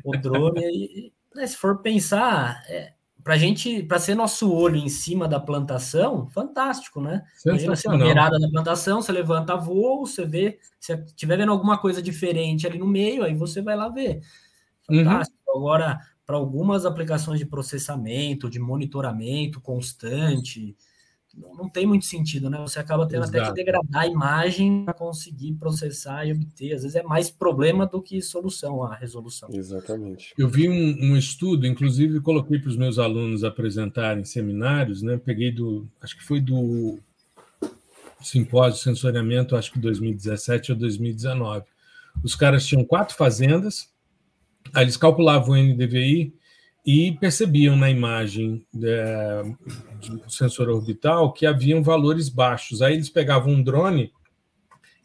o drone, né, se for pensar, é, para gente, para ser nosso olho em cima da plantação, fantástico, né? Imagina você na beirada da plantação, você levanta voo, você vê, se estiver vendo alguma coisa diferente ali no meio, aí você vai lá ver. Uhum. Fantástico. Uhum. Agora, para algumas aplicações de processamento, de monitoramento constante, não tem muito sentido, né? Você acaba tendo Exato. até que degradar a imagem para conseguir processar e obter. Às vezes é mais problema do que solução a resolução. Exatamente. Eu vi um, um estudo, inclusive coloquei para os meus alunos apresentarem seminários, né? Peguei do, acho que foi do simpósio de sensoriamento, acho que 2017 ou 2019. Os caras tinham quatro fazendas, aí eles calculavam o NDVI e percebiam na imagem é, do sensor orbital que haviam valores baixos. Aí eles pegavam um drone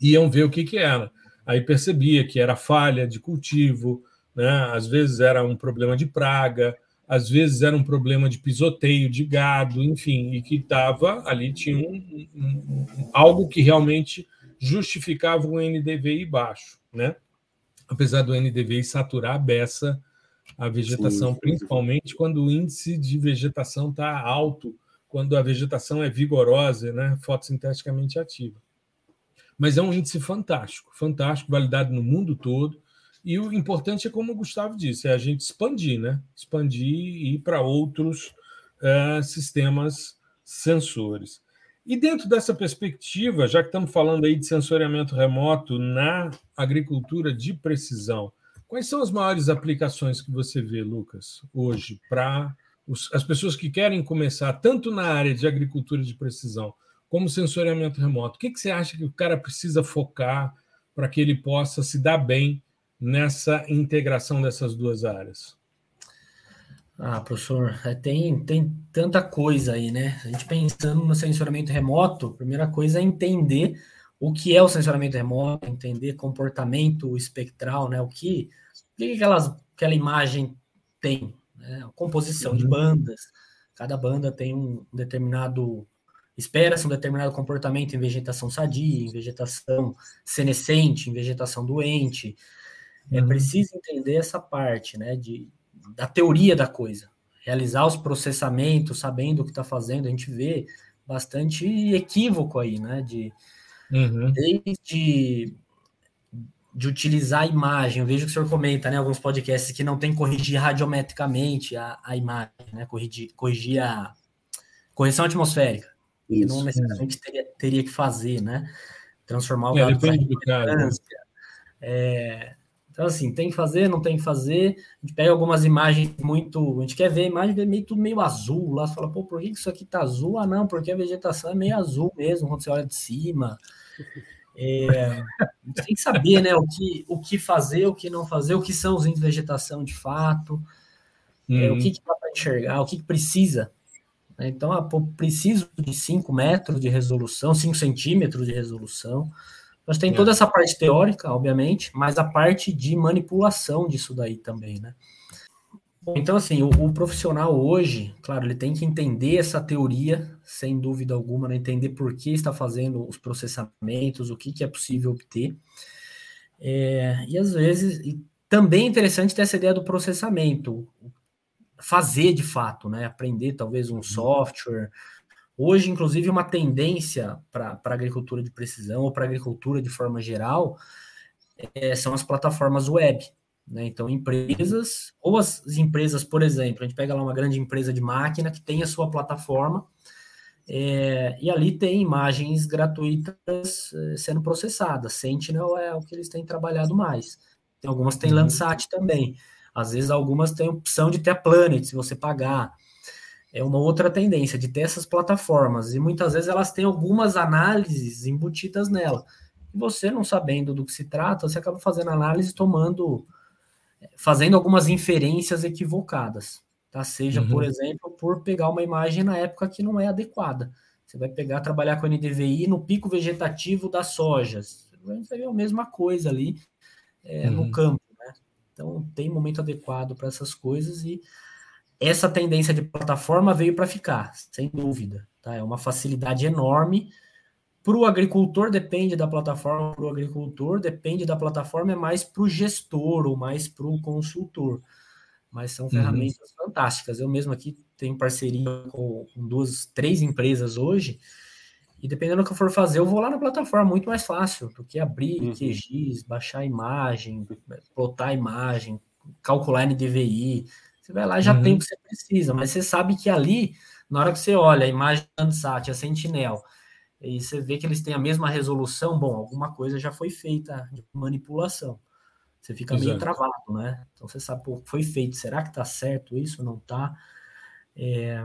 e iam ver o que, que era. Aí percebia que era falha de cultivo, né? às vezes era um problema de praga, às vezes era um problema de pisoteio de gado, enfim, e que estava ali, tinha um, um, um, algo que realmente justificava um NDVI baixo, né? apesar do NDVI saturar a beça a vegetação, sim, principalmente quando o índice de vegetação está alto, quando a vegetação é vigorosa, né, fotossinteticamente ativa. Mas é um índice fantástico, fantástico, validado no mundo todo. E o importante é, como o Gustavo disse, é a gente expandir, né? Expandir e ir para outros uh, sistemas sensores. E dentro dessa perspectiva, já que estamos falando aí de sensoriamento remoto na agricultura de precisão, Quais são as maiores aplicações que você vê, Lucas, hoje, para as pessoas que querem começar tanto na área de agricultura de precisão como sensoriamento remoto? O que, que você acha que o cara precisa focar para que ele possa se dar bem nessa integração dessas duas áreas? Ah, professor, é, tem, tem tanta coisa aí, né? A gente pensando no sensoramento remoto, a primeira coisa é entender o que é o sensoramento remoto, entender comportamento espectral, né? O que, o que aquelas, aquela imagem tem, né? composição uhum. de bandas. Cada banda tem um determinado espera-se um determinado comportamento em vegetação sadia, em vegetação senescente, em vegetação doente. É uhum. É preciso entender essa parte, né? De, da teoria da coisa, realizar os processamentos, sabendo o que está fazendo. A gente vê bastante equívoco aí, né? De Uhum. Desde de utilizar a imagem, eu vejo que o senhor comenta, né, alguns podcasts que não tem que corrigir radiometricamente a, a imagem, né, corrigir, corrigir a correção atmosférica, Isso. que não necessariamente teria, teria que fazer, né, transformar o é, dado do caso. É, então, assim, tem que fazer, não tem que fazer. A gente pega algumas imagens muito. A gente quer ver a imagem, vê meio, tudo meio azul lá. Você fala, pô, por que isso aqui tá azul? Ah, não, porque a vegetação é meio azul mesmo, quando você olha de cima. É, tem que saber né, o, que, o que fazer, o que não fazer, o que são os índices de vegetação de fato, uhum. é, o que, que dá para enxergar, o que, que precisa. Né? Então, ah, pô, preciso de 5 metros de resolução, 5 centímetros de resolução. Nós tem é. toda essa parte teórica, obviamente, mas a parte de manipulação disso daí também, né? Então, assim, o, o, profissional hoje, claro, ele tem que entender essa teoria, sem dúvida alguma, né? entender por que está fazendo os processamentos, o que, que é possível obter. É, e às vezes, e também é interessante ter essa ideia do processamento, fazer de fato, né? Aprender talvez um uhum. software. Hoje, inclusive, uma tendência para a agricultura de precisão ou para a agricultura de forma geral é, são as plataformas web. Né? Então, empresas, ou as empresas, por exemplo, a gente pega lá uma grande empresa de máquina que tem a sua plataforma, é, e ali tem imagens gratuitas é, sendo processadas. Sentinel é o que eles têm trabalhado mais. Tem, algumas têm uhum. Landsat também. Às vezes, algumas têm opção de ter a Planet, se você pagar. É uma outra tendência de ter essas plataformas. E muitas vezes elas têm algumas análises embutidas nela. E você, não sabendo do que se trata, você acaba fazendo análise tomando fazendo algumas inferências equivocadas, tá? Seja, uhum. por exemplo, por pegar uma imagem na época que não é adequada. Você vai pegar, trabalhar com NDVI no pico vegetativo das sojas. Você vai ver a mesma coisa ali é, uhum. no campo, né? Então, tem momento adequado para essas coisas e essa tendência de plataforma veio para ficar, sem dúvida. Tá? É uma facilidade enorme. Para o agricultor depende da plataforma, para o agricultor depende da plataforma, é mais para o gestor ou mais para o consultor. Mas são uhum. ferramentas uhum. fantásticas. Eu mesmo aqui tenho parceria com, com duas, três empresas hoje, e dependendo do que eu for fazer, eu vou lá na plataforma, muito mais fácil do que abrir uhum. QGIS, baixar a imagem, plotar a imagem, calcular NDVI. Você vai lá já uhum. tem o que você precisa, mas você sabe que ali, na hora que você olha a imagem do Landsat, a Sentinel, e você vê que eles têm a mesma resolução, bom, alguma coisa já foi feita de manipulação. Você fica Exato. meio travado, né? Então você sabe, pô, foi feito, será que tá certo isso? Não tá? É...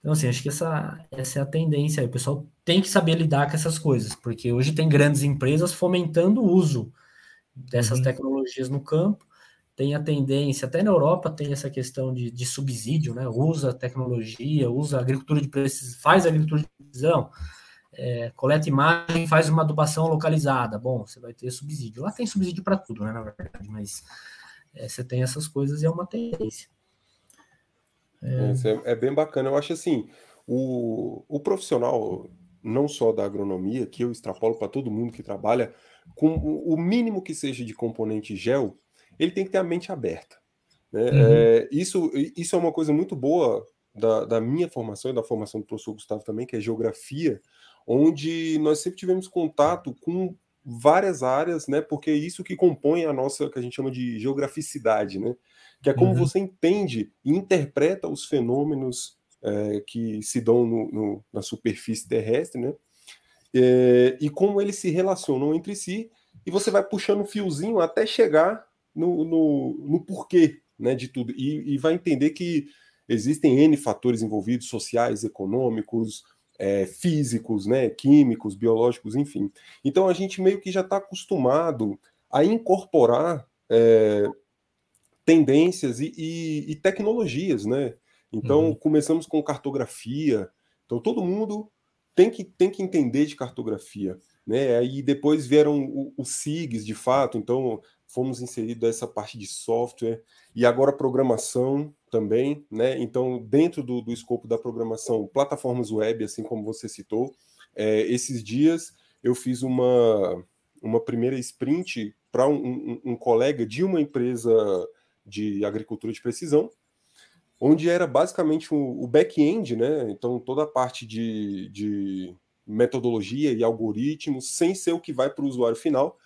Então, assim, acho que essa, essa é a tendência aí. O pessoal tem que saber lidar com essas coisas, porque hoje tem grandes empresas fomentando o uso dessas uhum. tecnologias no campo. Tem a tendência, até na Europa tem essa questão de, de subsídio, né? Usa tecnologia, usa agricultura de precisão, faz agricultura de precisão, é, coleta imagem, faz uma adubação localizada. Bom, você vai ter subsídio. Lá tem subsídio para tudo, né, na verdade, mas é, você tem essas coisas e é uma tendência. É... é, é bem bacana. Eu acho assim, o, o profissional, não só da agronomia, que eu extrapolo para todo mundo que trabalha, com o mínimo que seja de componente gel, ele tem que ter a mente aberta. Né? Uhum. É, isso, isso é uma coisa muito boa da, da, minha formação e da formação do professor Gustavo também, que é geografia, onde nós sempre tivemos contato com várias áreas, né? Porque é isso que compõe a nossa, que a gente chama de geograficidade, né? Que é como uhum. você entende e interpreta os fenômenos é, que se dão no, no, na superfície terrestre, né? É, e como eles se relacionam entre si, e você vai puxando um fiozinho até chegar no, no, no porquê né, de tudo. E, e vai entender que existem N fatores envolvidos, sociais, econômicos, é, físicos, né, químicos, biológicos, enfim. Então a gente meio que já está acostumado a incorporar é, tendências e, e, e, tecnologias, né? Então uhum. começamos com cartografia. Então todo mundo tem que, tem que entender de cartografia, né? Aí depois vieram os SIGs, de fato. Então fomos inseridos essa parte de software e agora programação também, né? Então, dentro do, do escopo da programação, plataformas web, assim como você citou, é, esses dias eu fiz uma, uma primeira sprint para um, um, um, colega de uma empresa de agricultura de precisão, onde era basicamente o, back-end, né? Então, toda a parte de, de metodologia e algoritmos, sem ser o que vai para o usuário final,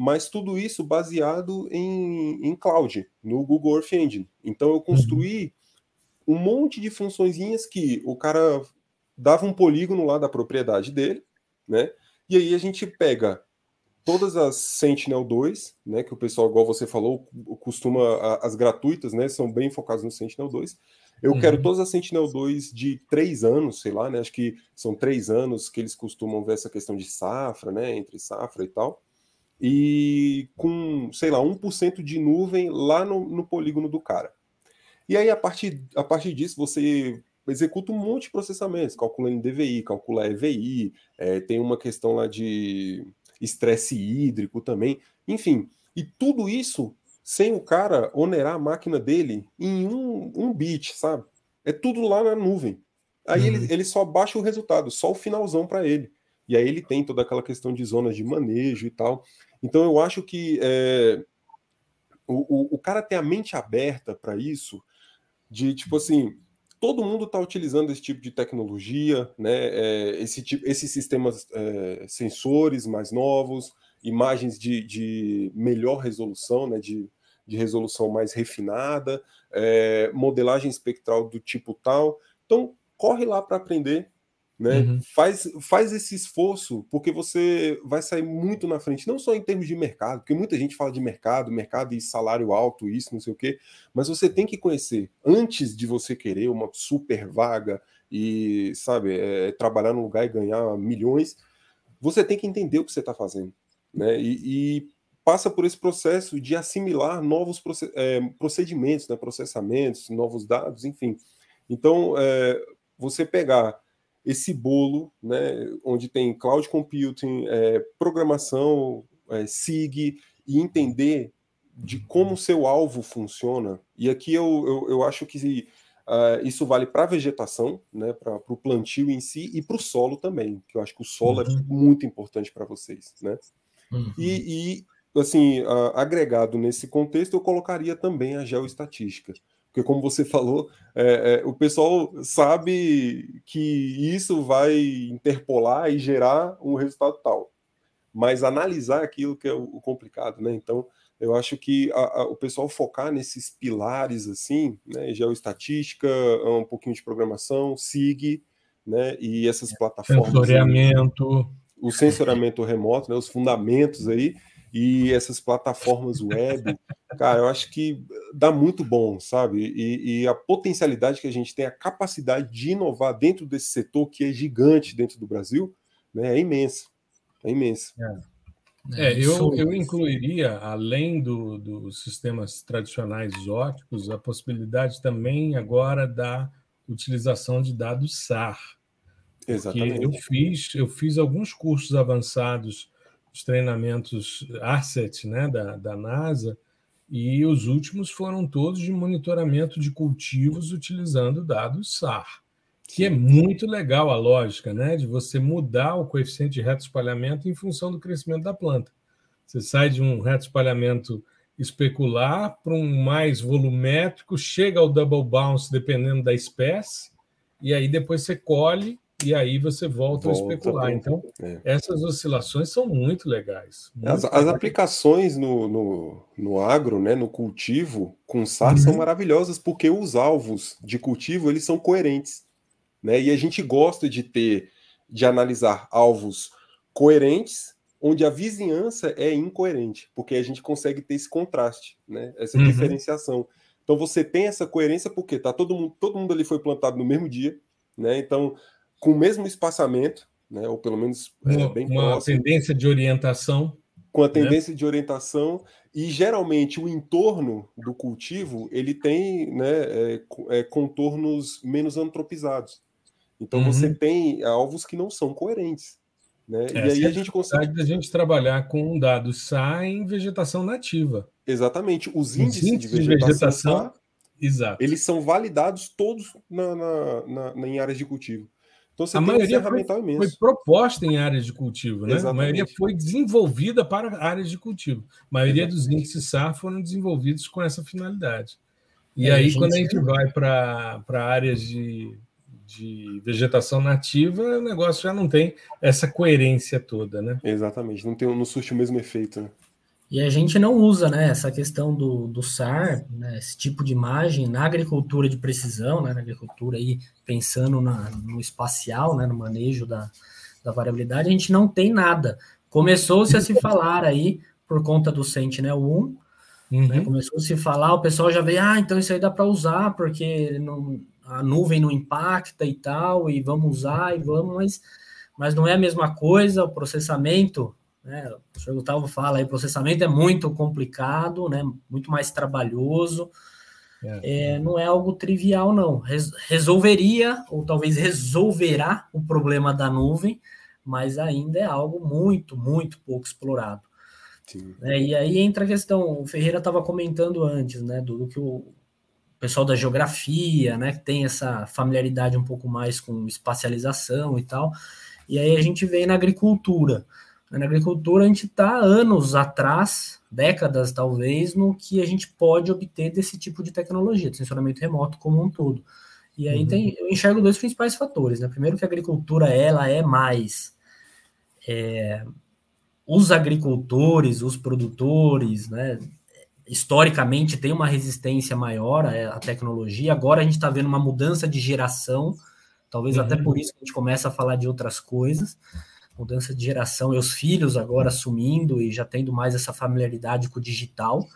mas tudo isso baseado em, em cloud, no Google Earth Engine. Então eu construí um monte de funçõezinhas que o cara dava um polígono lá da propriedade dele, né? E aí a gente pega todas as Sentinel-2, né, que o pessoal, igual você falou, costuma, as gratuitas, né, são bem focadas no Sentinel-2. Eu uhum. quero todas as Sentinel-2 de três anos, sei lá, né, acho que são três anos que eles costumam ver essa questão de safra, né, entre safra e tal e com, sei lá, 1% de nuvem lá no, no polígono do cara. E aí, a partir, a partir disso, você executa um monte de processamentos, calcula NDVI, calcula EVI, é, tem uma questão lá de estresse hídrico também, enfim. E tudo isso sem o cara onerar a máquina dele em um, um bit, sabe? É tudo lá na nuvem. Aí uhum. ele, ele só baixa o resultado, só o finalzão para ele. E aí ele tem toda aquela questão de zonas de manejo e tal. Então eu acho que é, o, o, o, cara tem a mente aberta para isso, de tipo assim, todo mundo está utilizando esse tipo de tecnologia, né? É, esse tipo, esses sistemas é, sensores mais novos, imagens de, de melhor resolução, né? De, de resolução mais refinada, é, modelagem espectral do tipo tal. Então corre lá para aprender, né? Uhum. Faz, faz esse esforço, porque você vai sair muito na frente, não só em termos de mercado, porque muita gente fala de mercado, mercado e salário alto, isso, não sei o quê, mas você tem que conhecer, antes de você querer uma super vaga e, sabe, é, trabalhar num lugar e ganhar milhões, você tem que entender o que você está fazendo, né? E, e, passa por esse processo de assimilar novos é, procedimentos, né? processamentos, novos dados, enfim. Então, é, você pegar esse bolo, né, onde tem cloud computing, é, programação, é, SIG, e entender de como o seu alvo funciona. E aqui eu, eu, eu acho que Uh, isso vale para a vegetação, né, para o plantio em si e para o solo também, que eu acho que o solo é uhum. é muito importante para vocês, né? Uhum. E, e, assim, uh, agregado nesse contexto, eu colocaria também a geoestatística, porque como você falou, é, é, o pessoal sabe que isso vai interpolar e gerar um resultado tal, mas analisar aquilo que é o, o complicado, né? Então eu acho que a, a, o pessoal focar nesses pilares assim, né, geoestatística, um pouquinho de programação, SIG, né, e essas plataformas. Sensoriamento. Aí, o sensoriamento remoto, né, os fundamentos aí, e essas plataformas web, cara, eu acho que dá muito bom, sabe? E, e, a potencialidade que a gente tem, a capacidade de inovar dentro desse setor que é gigante dentro do Brasil, né, é imensa. É imensa. É. É, eu, eu incluiria, além do, dos sistemas tradicionais óticos, a possibilidade também agora da utilização de dados SAR. Exatamente. Eu fiz, eu fiz alguns cursos avançados, os treinamentos ARCET, né, da, da NASA, e os últimos foram todos de monitoramento de cultivos utilizando dados SAR que é muito legal a lógica, né? De você mudar o coeficiente de reto espalhamento em função do crescimento da planta. Você sai de um reto espalhamento especular para um mais volumétrico, chega ao double bounce dependendo da espécie, e aí depois você colhe e aí você volta, volta a especular. Então, é. essas oscilações são muito legais. Muito as, legais. as, aplicações no, no, no, agro, né, no cultivo, com SAR uhum. são maravilhosas porque os alvos de cultivo eles são coerentes. Né? E a gente gosta de ter, de analisar alvos coerentes, onde a vizinhança é incoerente, porque a gente consegue ter esse contraste, né? essa uhum. diferenciação. Então você tem essa coerência porque tá todo mundo, todo mundo ali foi plantado no mesmo dia, né? Então com o mesmo espaçamento, né? Ou pelo menos é, uma, é, bem uma próximo, tendência de orientação, com a né? tendência né? de orientação e geralmente o entorno do cultivo ele tem, né? É, é, contornos menos antropizados. Então uhum. você tem alvos que não são coerentes. Né? e aí a gente consegue. a gente trabalhar com dados SA em vegetação nativa. Exatamente. Os índices, Os índices de vegetação, de vegetação exato. eles são validados todos na, na, na, em áreas de cultivo. Então você a maioria foi, foi, proposta em áreas de cultivo, né? Exatamente. A maioria foi desenvolvida para áreas de cultivo. A maioria Exatamente. dos índices SA foram desenvolvidos com essa finalidade. E é, aí, gente... quando a gente vai para áreas de de vegetação nativa, o negócio já não tem essa coerência toda, né? Exatamente, não, tem, não surte o mesmo efeito. Né? E a gente não usa né, essa questão do, do SAR, né, esse tipo de imagem, na agricultura de precisão, né, na agricultura aí, pensando na, no espacial, né, no manejo da, da variabilidade, a gente não tem nada. Começou-se a se falar aí, por conta do Sentinel-1, né, Uhum. Né, começou a se falar, o pessoal já veio, ah, então isso aí dá para usar, porque não, a nuvem não impacta e tal, e vamos usar e vamos, mas, mas não é a mesma coisa, o processamento, né? O senhor Gustavo fala aí, processamento é muito complicado, né? Muito mais trabalhoso. É, é, não é algo trivial, não. Res, resolveria, ou talvez resolverá o problema da nuvem, mas ainda é algo muito, muito pouco explorado. É, e aí entra a questão, o Ferreira estava comentando antes, né, do, do que o, pessoal da geografia, né, que tem essa familiaridade um pouco mais com espacialização e tal. E aí a gente vem na agricultura. Na agricultura a gente está anos atrás, décadas talvez, no que a gente pode obter desse tipo de tecnologia, de sensoramento remoto como um todo. E aí uhum. tem, eu enxergo dois principais fatores, né? Primeiro que a agricultura ela é mais é, os agricultores, os produtores, né? historicamente tem uma resistência maior à tecnologia. Agora a gente está vendo uma mudança de geração, talvez uhum. até por isso que a gente começa a falar de outras coisas. Mudança de geração e os filhos agora assumindo e já tendo mais essa familiaridade com o digital.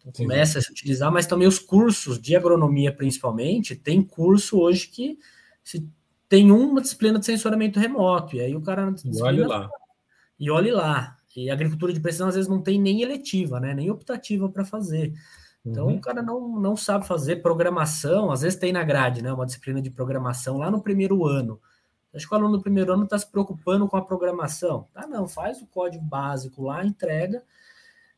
Então, começa a se utilizar, mas também os cursos de agronomia, principalmente, tem curso hoje que se tem uma disciplina de sensoramento remoto, e aí o cara. E olhe lá. E olhe lá. E agricultura de precisão às vezes não tem nem eletiva, né? Nem optativa para fazer. Então uhum. o cara não, não sabe fazer programação, às vezes tem na grade, né? Uma disciplina de programação lá no primeiro ano. Acho que o aluno no primeiro ano está se preocupando com a programação. Tá, não, faz o código básico lá, entrega,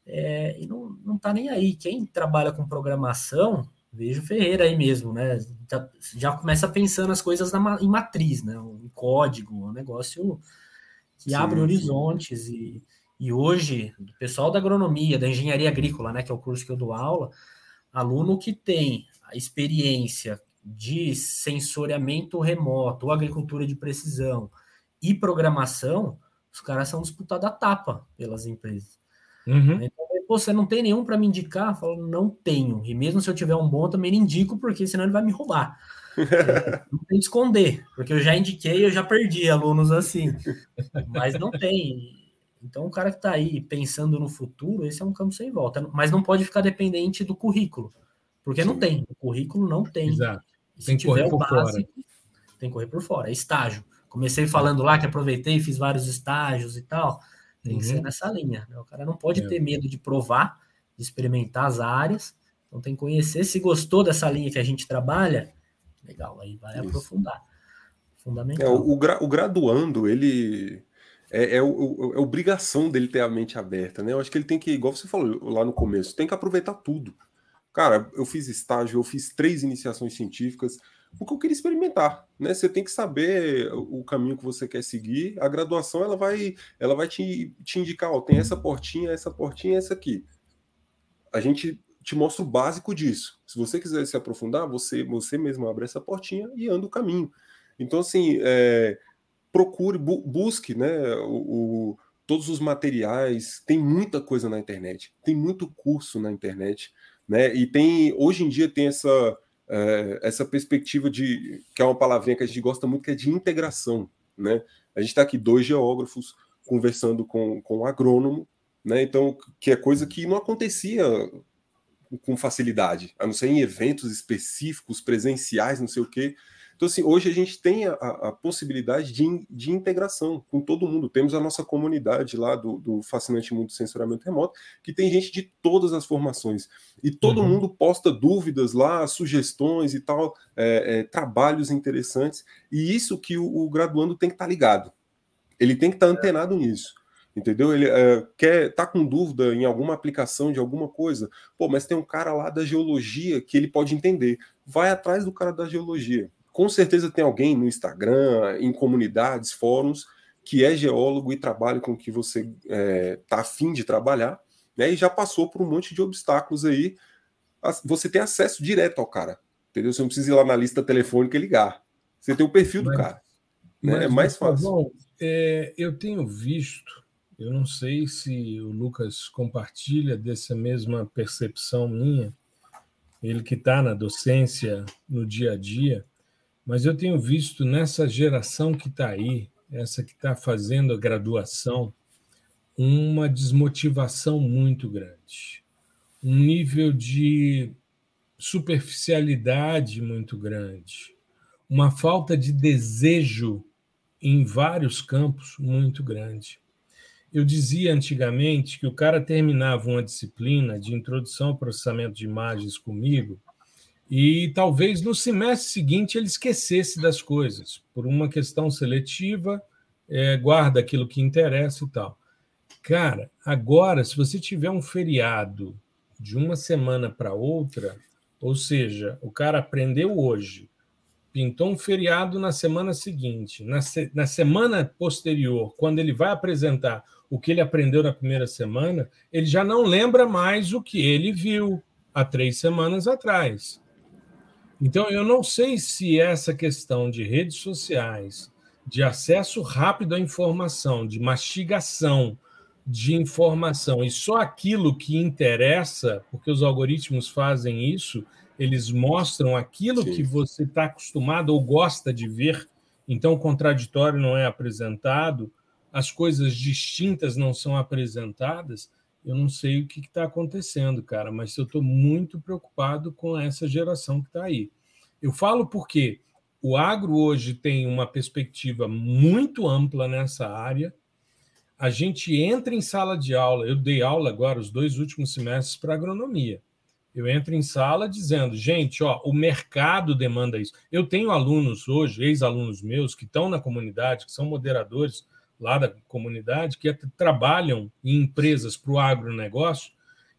é, e não, não tá nem aí. Quem trabalha com programação vejo Ferreira aí mesmo, né? Já, já começa pensando as coisas na, em matriz, né? Um código, um negócio que sim, abre horizontes e, e hoje o pessoal da agronomia, da engenharia agrícola, né? Que é o curso que eu dou aula, aluno que tem a experiência de sensoriamento remoto, ou agricultura de precisão e programação, os caras são disputados a tapa pelas empresas. Uhum. Então, você não tem nenhum para me indicar? Eu falo, não tenho. E mesmo se eu tiver um bom, também não indico, porque senão ele vai me roubar. É, *laughs* não tem que esconder, porque eu já indiquei, eu já perdi alunos assim. Mas não tem. Então, o cara que está aí pensando no futuro, esse é um campo sem volta. Mas não pode ficar dependente do currículo, porque Sim. não tem. O currículo não tem. Exato. Tem que correr por básico, fora. Tem que correr por fora. É estágio. Comecei falando lá que aproveitei, fiz vários estágios e tal. Tem uhum. que ser uhum. nessa linha. Né? O cara não pode é. ter medo de provar, de experimentar as áreas. Então tem que conhecer. Se gostou dessa linha que a gente trabalha, legal, aí vai Isso. aprofundar. Fundamental. É, o, gra, o graduando, ele. É, é, o, é, obrigação dele ter a mente aberta, né? Eu acho que ele tem que, igual você falou lá no começo, tem que aproveitar tudo. Cara, eu fiz estágio, eu fiz três iniciações científicas, porque eu queria experimentar, né? Você tem que saber o caminho que você quer seguir. A graduação ela vai, ela vai te, te indicar, ó, tem essa portinha, essa portinha, essa aqui. A gente te mostra o básico disso. Se você quiser se aprofundar, você você mesmo abre essa portinha e anda o caminho. Então assim, é, procure, bu busque, né? O, o, todos os materiais. Tem muita coisa na internet. Tem muito curso na internet, né? E tem hoje em dia tem essa é, essa perspectiva de que é uma palavrinha que a gente gosta muito, que é de integração. Né? A gente está aqui dois geógrafos conversando com, com um agrônomo, né? Então, que é coisa que não acontecia com facilidade, a não ser em eventos específicos, presenciais, não sei o quê. Então, assim, hoje a gente tem a, a possibilidade de, de integração com todo mundo. Temos a nossa comunidade lá do, do Fascinante Mundo de Censuramento Remoto, que tem gente de todas as formações. E todo uhum. mundo posta dúvidas lá, sugestões e tal, é, é, trabalhos interessantes. E isso que o, o graduando tem que estar tá ligado. Ele tem que estar tá antenado nisso entendeu? Ele é, quer tá com dúvida em alguma aplicação de alguma coisa, pô, mas tem um cara lá da geologia que ele pode entender. Vai atrás do cara da geologia com certeza tem alguém no Instagram, em comunidades, fóruns, que é geólogo e trabalha com o que você está é, tá afim de trabalhar, né? E já passou por um monte de obstáculos aí. Você tem acesso direto ao cara, entendeu? Você não precisa ir lá na lista telefônica e ligar. Você tem o perfil do cara. Né? é mais fácil. Bom, é, eu tenho visto, eu não sei se o Lucas compartilha dessa mesma percepção minha, ele que está na docência no dia a dia, mas eu tenho visto nessa geração que está aí, essa que está fazendo a graduação, uma desmotivação muito grande, um nível de superficialidade muito grande, uma falta de desejo em vários campos muito grande. Eu dizia antigamente que o cara terminava uma disciplina de introdução ao processamento de imagens comigo e talvez no semestre seguinte ele esquecesse das coisas, por uma questão seletiva, é, guarda aquilo que interessa e tal. Cara, agora, se você tiver um feriado de uma semana para outra, ou seja, o cara aprendeu hoje, pintou um feriado na semana seguinte, na, se, na semana posterior, quando ele vai apresentar o que ele aprendeu na primeira semana, ele já não lembra mais o que ele viu há três semanas atrás. Então, eu não sei se essa questão de redes sociais, de acesso rápido à informação, de mastigação de informação e só aquilo que interessa, porque os algoritmos fazem isso, eles mostram aquilo Sim. que você está acostumado ou gosta de ver, então o contraditório não é apresentado, as coisas distintas não são apresentadas. Eu não sei o que está acontecendo, cara, mas eu estou muito preocupado com essa geração que está aí. Eu falo porque o agro hoje tem uma perspectiva muito ampla nessa área. A gente entra em sala de aula, eu dei aula agora os dois últimos semestres para agronomia. Eu entro em sala dizendo, gente, ó, o mercado demanda isso. Eu tenho alunos hoje, ex-alunos meus, que estão na comunidade, que são moderadores lá da comunidade, que trabalham em empresas para o agronegócio,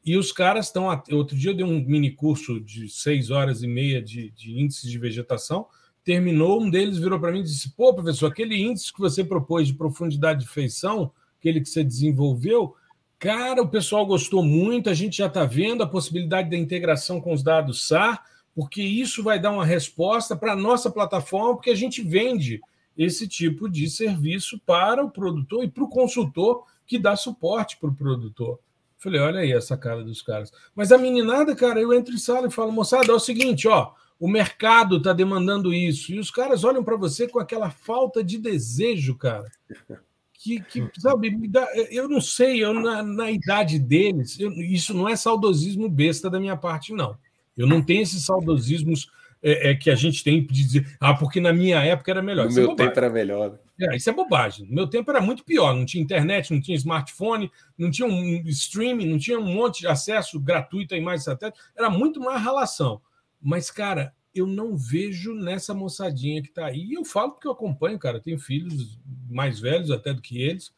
E os caras estão. Outro dia eu dei um mini curso de seis horas e meia de, de índices de vegetação. Terminou, um deles virou para mim e disse: Pô, professor, aquele índice que você propôs de profundidade de feição, aquele que você desenvolveu, cara, o pessoal gostou muito. A gente já está vendo a possibilidade da integração com os dados SAR, porque isso vai dar uma resposta para a nossa plataforma, porque a gente vende esse tipo de serviço para o produtor e para o consultor que dá suporte para o produtor. Falei, olha aí essa cara dos caras. Mas a meninada, cara, eu entro em sala e falo, moçada, é o seguinte, ó, o mercado está demandando isso. E os caras olham para você com aquela falta de desejo, cara. Que, que sabe, eu não sei, eu na, na idade deles, eu, isso não é saudosismo besta da minha parte, não. Eu não tenho esses saudosismos é, é, que a gente tem de dizer, ah, porque na minha época era melhor. No isso é meu é tempo era melhor. É, isso é bobagem. No meu tempo era muito pior. Não tinha internet, não tinha smartphone, não tinha um streaming, não tinha um monte de acesso gratuito a imagens satélites. Era muito mais relação. Mas, cara, eu não vejo nessa moçadinha que está aí. E eu falo porque eu acompanho, cara. Eu tenho filhos mais velhos até do que eles.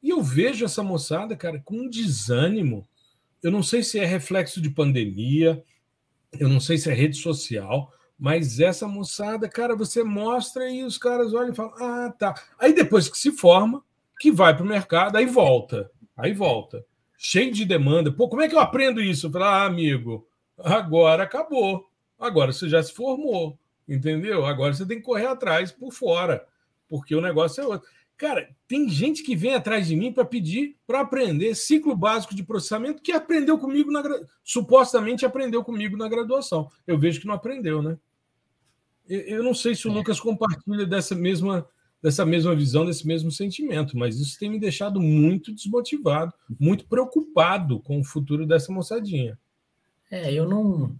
E eu vejo essa moçada, cara, com um desânimo. Eu não sei se é reflexo de pandemia, eu não sei se é rede social, mas essa moçada, cara, você mostra e os caras olham e falam: ah, tá. Aí depois que se forma, que vai para o mercado, aí volta. Aí volta. Cheio de demanda. Pô, como é que eu aprendo isso? Eu falo, ah, amigo, agora acabou. Agora você já se formou. Entendeu? Agora você tem que correr atrás por fora, porque o negócio é outro. Cara, tem gente que vem atrás de mim para pedir para aprender ciclo básico de processamento que aprendeu comigo na supostamente aprendeu comigo na graduação. Eu vejo que não aprendeu, né? Eu não sei se o é. Lucas compartilha dessa mesma dessa mesma visão, desse mesmo sentimento, mas isso tem me deixado muito desmotivado, muito preocupado com o futuro dessa moçadinha. É, eu não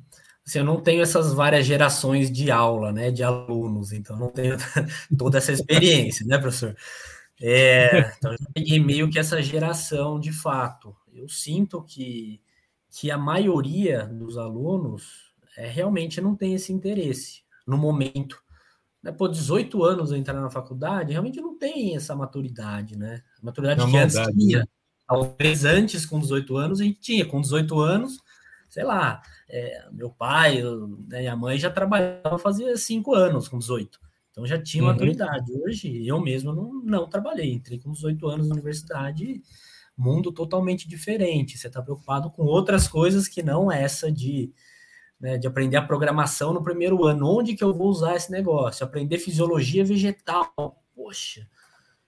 assim, eu não tenho essas várias gerações de aula, né, de alunos, então não tenho *laughs* toda essa experiência, né, professor? É, então eu peguei meio que essa geração de fato. Eu sinto que, que a maioria dos alunos é, realmente não tem esse interesse no momento. Né? Pô, 18 anos entrar na faculdade, realmente não tem essa maturidade, né? A maturidade não, que antes tinha. Né? Talvez antes, com 18 anos, a gente tinha. Com 18 anos, sei lá, é, meu pai, né, minha mãe já trabalhava fazia cinco anos com 18. Então já tinha uhum. maturidade. Hoje eu mesmo não, não trabalhei. Entrei com 18 anos na universidade, mundo totalmente diferente. Você está preocupado com outras coisas que não essa de, né, de aprender a programação no primeiro ano. Onde que eu vou usar esse negócio? Aprender fisiologia vegetal. Poxa,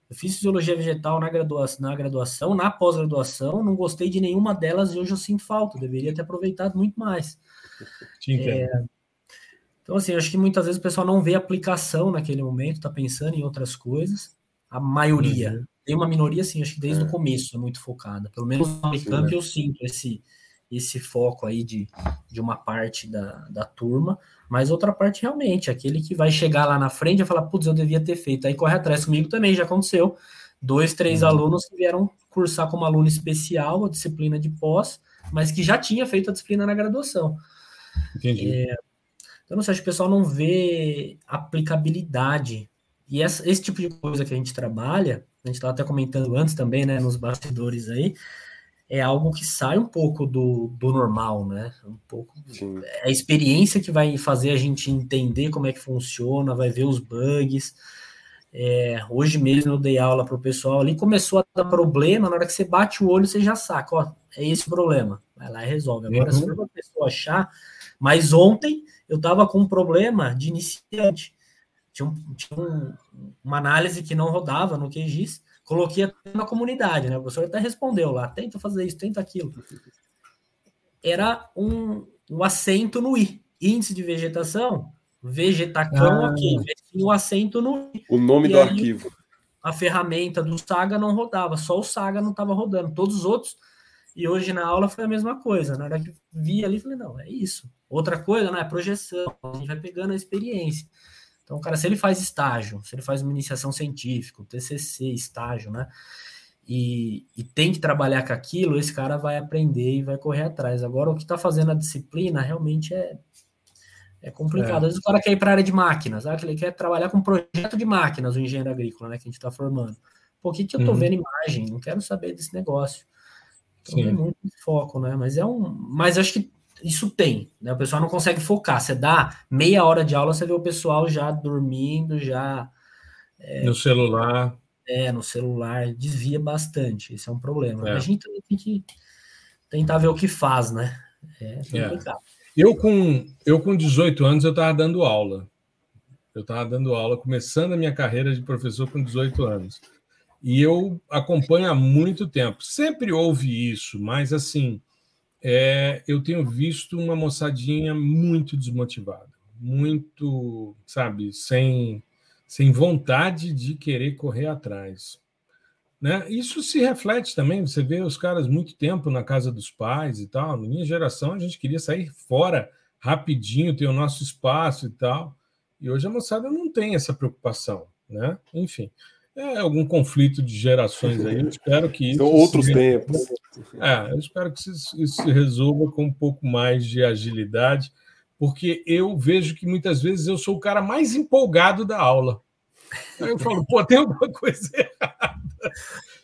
eu fiz fisiologia vegetal na graduação, na, graduação, na pós-graduação, não gostei de nenhuma delas e hoje eu sinto falta, eu deveria ter aproveitado muito mais. *laughs* É, então, assim, acho que muitas vezes o pessoal não vê aplicação naquele momento, está pensando em outras coisas. A maioria, uhum. tem uma minoria, assim, acho que desde é. o começo é muito focada. Pelo menos no Unicamp eu sinto esse, esse foco aí de, de uma parte da, da turma, mas outra parte realmente, aquele que vai chegar lá na frente e falar, putz, eu devia ter feito. Aí corre atrás comigo também, já aconteceu. Dois, três uhum. alunos que vieram cursar como aluno especial a disciplina de pós, mas que já tinha feito a disciplina na graduação. Entendi. É, então, não sei, acho que o pessoal não vê aplicabilidade. E essa, esse tipo de coisa que a gente trabalha, a gente estava até comentando antes também, né, nos bastidores aí, é algo que sai um pouco do, do normal, né? Um pouco Sim. é a experiência que vai fazer a gente entender como é que funciona, vai ver os bugs. É, hoje mesmo eu dei aula para o pessoal ali, começou a dar problema, na hora que você bate o olho, você já saca, ó, é esse o problema. Vai lá e resolve. Agora, uhum. se for uma pessoa achar, mas ontem eu estava com um problema de iniciante. Tinha, um, tinha um, uma análise que não rodava no QGIS, coloquei na comunidade, né? O professor até respondeu lá, tenta fazer isso, tenta aquilo. Era um, um acento no I. Índice de vegetação, vegetacão, ah. ok. Um acento no I. O nome e do arquivo. A ferramenta do Saga não rodava, só o Saga não estava rodando. Todos os outros. E hoje na aula foi a mesma coisa. Na hora que vi ali, falei, não, é isso. Outra coisa, né? Projeção. A gente vai pegando a experiência. Então, cara, se ele faz estágio, se ele faz uma iniciação científica, TCC, estágio, né? E, e, tem que trabalhar com aquilo, esse cara vai aprender e vai correr atrás. Agora, o que está fazendo a disciplina realmente é, é complicado. É. Às vezes o cara quer ir para a área de máquinas, ah, ele quer trabalhar com projeto de máquinas, o engenheiro agrícola, né, que a gente está formando. Por que, que eu estou uhum. vendo imagem? Não quero saber desse negócio. Então Sim. é muito foco, né? Mas é um. Mas acho que isso tem, né? O pessoal não consegue focar. Você dá meia hora de aula, você vê o pessoal já dormindo, já. É, no celular. É, no celular, desvia bastante. Isso é um problema. É. A gente tem que tentar ver o que faz, né? É, é. Eu, com, eu, com 18 anos, eu estava dando aula. Eu estava dando aula, começando a minha carreira de professor com 18 anos. E eu acompanho há muito tempo. Sempre houve isso, mas assim, é, eu tenho visto uma moçadinha muito desmotivada, muito, sabe, sem, sem vontade de querer correr atrás. Né? Isso se reflete também, você vê os caras muito tempo na casa dos pais e tal. Na minha geração, a gente queria sair fora rapidinho, ter o nosso espaço e tal. E hoje a moçada não tem essa preocupação, né? Enfim, é algum conflito de gerações aí. Eu *laughs* espero que isso. São outros se... tempos. É, eu espero que isso, isso se resolva com um pouco mais de agilidade, porque eu vejo que muitas vezes eu sou o cara mais empolgado da aula. Aí eu falo, pô, tem alguma coisa *laughs* errada.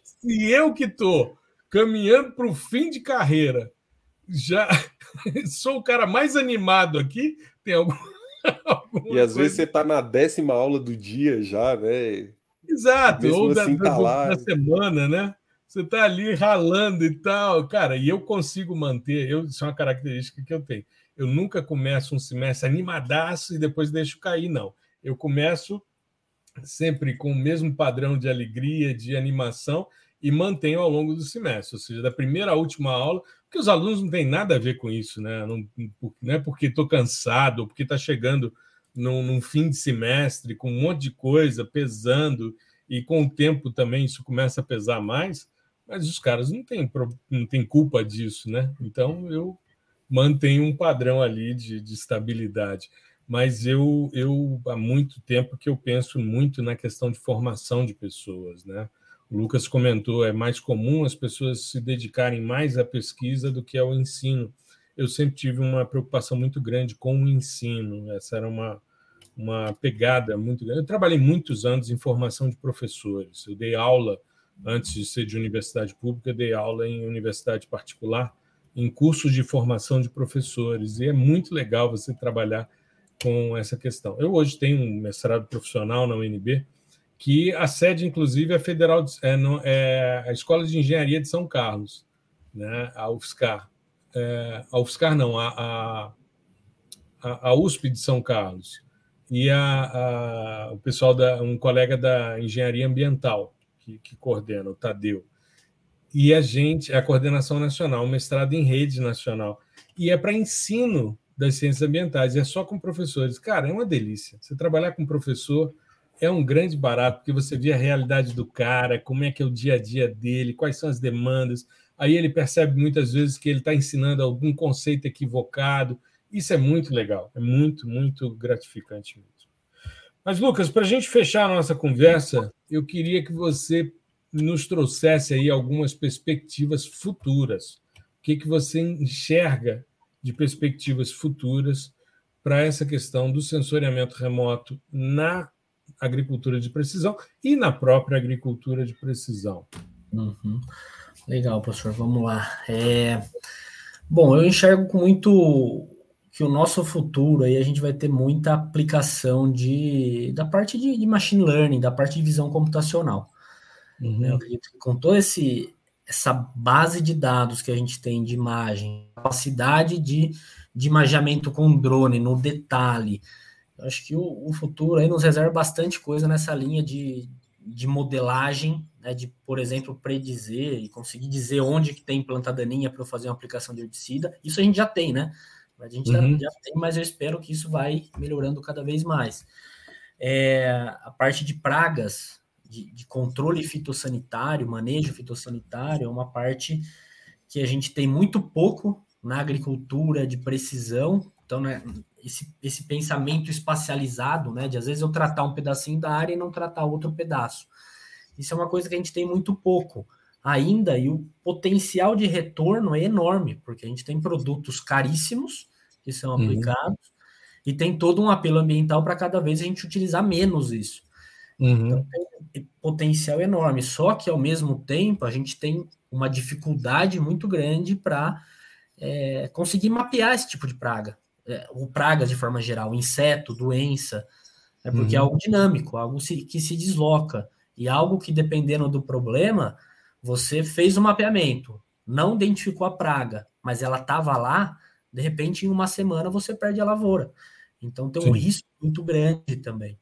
Se eu que estou caminhando para o fim de carreira, já *laughs* sou o cara mais animado aqui, tem algum. e às coisa... vezes você está na décima aula do dia já, né? Exato, ou da, assim, da, tá da semana, né? Você está ali ralando e tal, cara, e eu consigo manter, eu, isso é uma característica que eu tenho. Eu nunca começo um semestre animadaço e depois deixo cair, não. Eu começo sempre com o mesmo padrão de alegria, de animação, e mantenho ao longo do semestre, ou seja, da primeira à última aula, porque os alunos não têm nada a ver com isso, né? Não, não é porque estou cansado, ou porque está chegando num, num, fim de semestre com um monte de coisa pesando, e com o tempo também isso começa a pesar mais, mas os caras não têm, não têm culpa disso, né? Então eu mantenho um padrão ali de, de estabilidade mas eu, eu há muito tempo que eu penso muito na questão de formação de pessoas, né? O Lucas comentou, é mais comum as pessoas se dedicarem mais à pesquisa do que ao ensino. Eu sempre tive uma preocupação muito grande com o ensino, essa era uma, uma pegada muito grande. Eu trabalhei muitos anos em formação de professores, eu dei aula, antes de ser de universidade pública, dei aula em universidade particular, em cursos de formação de professores, e é muito legal você trabalhar com essa questão. Eu hoje tenho um mestrado profissional na UNB, que a sede, inclusive, é federal, de, é, é, a Escola de Engenharia de São Carlos, né, a UFSCar. É, a UFSCar não, a, a, a, USP de São Carlos. E a, a, o pessoal, da, um colega da Engenharia Ambiental, que, que coordena, o Tadeu. E a gente, é a coordenação nacional, mestrado em rede nacional. E é para ensino das ciências ambientais, é só com professores. Cara, é uma delícia. Você trabalhar com professor é um grande barato, porque você vê a realidade do cara, como é que é o dia a dia dele, quais são as demandas. Aí ele percebe muitas vezes que ele está ensinando algum conceito equivocado. Isso é muito legal, é muito, muito gratificante mesmo. Mas, Lucas, para a gente fechar a nossa conversa, eu queria que você nos trouxesse aí algumas perspectivas futuras. O que, que você enxerga de perspectivas futuras para essa questão do sensoriamento remoto na agricultura de precisão e na própria agricultura de precisão. Uhum. Legal, professor. Vamos lá. É... Bom, eu enxergo com muito que o nosso futuro aí a gente vai ter muita aplicação de da parte de, de machine learning, da parte de visão computacional. Uhum. Eu acredito que com esse essa base de dados que a gente tem de imagem, capacidade de, de imageamento com drone, no detalhe, eu acho que o, o, futuro aí nos reserva bastante coisa nessa linha de, de modelagem, né, de, por exemplo, predizer e conseguir dizer onde que tem planta daninha para eu fazer uma aplicação de herbicida. Isso a gente já tem, né? A gente uhum. já, já, tem, mas eu espero que isso vai melhorando cada vez mais. É, a parte de pragas, de, de controle fitossanitário, manejo fitossanitário, é uma parte que a gente tem muito pouco na agricultura de precisão. Então, né, esse, esse pensamento espacializado, né, de às vezes eu tratar um pedacinho da área e não tratar outro pedaço. Isso é uma coisa que a gente tem muito pouco ainda, e o potencial de retorno é enorme, porque a gente tem produtos caríssimos que são uhum. aplicados, uhum. e tem todo um apelo ambiental para cada vez a gente utilizar menos isso. Uhum. Então tem potencial enorme. Só que ao mesmo tempo a gente tem uma dificuldade muito grande para é, conseguir mapear esse tipo de praga, é, ou pragas de forma geral, inseto, doença, é porque é uhum. é algo dinâmico, algo se, que se desloca e algo que dependendo do problema você fez o um mapeamento, não identificou a praga, mas ela estava lá, de repente, em uma semana você perde a lavoura. Então tem um Sim. risco muito grande também.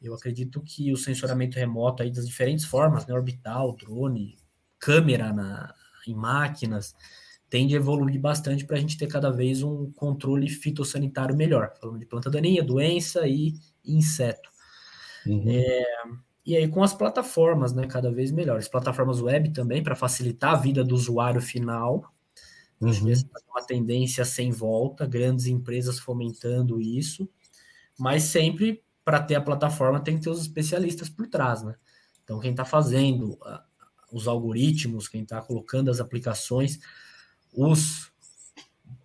Eu acredito que o sensoramento remoto aí das diferentes formas, né, orbital, drone, câmera na, em máquinas, tende a evoluir bastante para a gente ter cada vez um controle fitossanitário melhor, falando de planta daninha, doença e inseto. Uhum. É, e aí com as plataformas, né, cada vez melhores. Plataformas web também, para facilitar a vida do usuário final. Uhum. É uma tendência sem volta, grandes empresas fomentando isso, mas sempre para ter a plataforma tem que ter os especialistas por trás, né? Então quem está fazendo uh, os algoritmos, quem está colocando as aplicações, os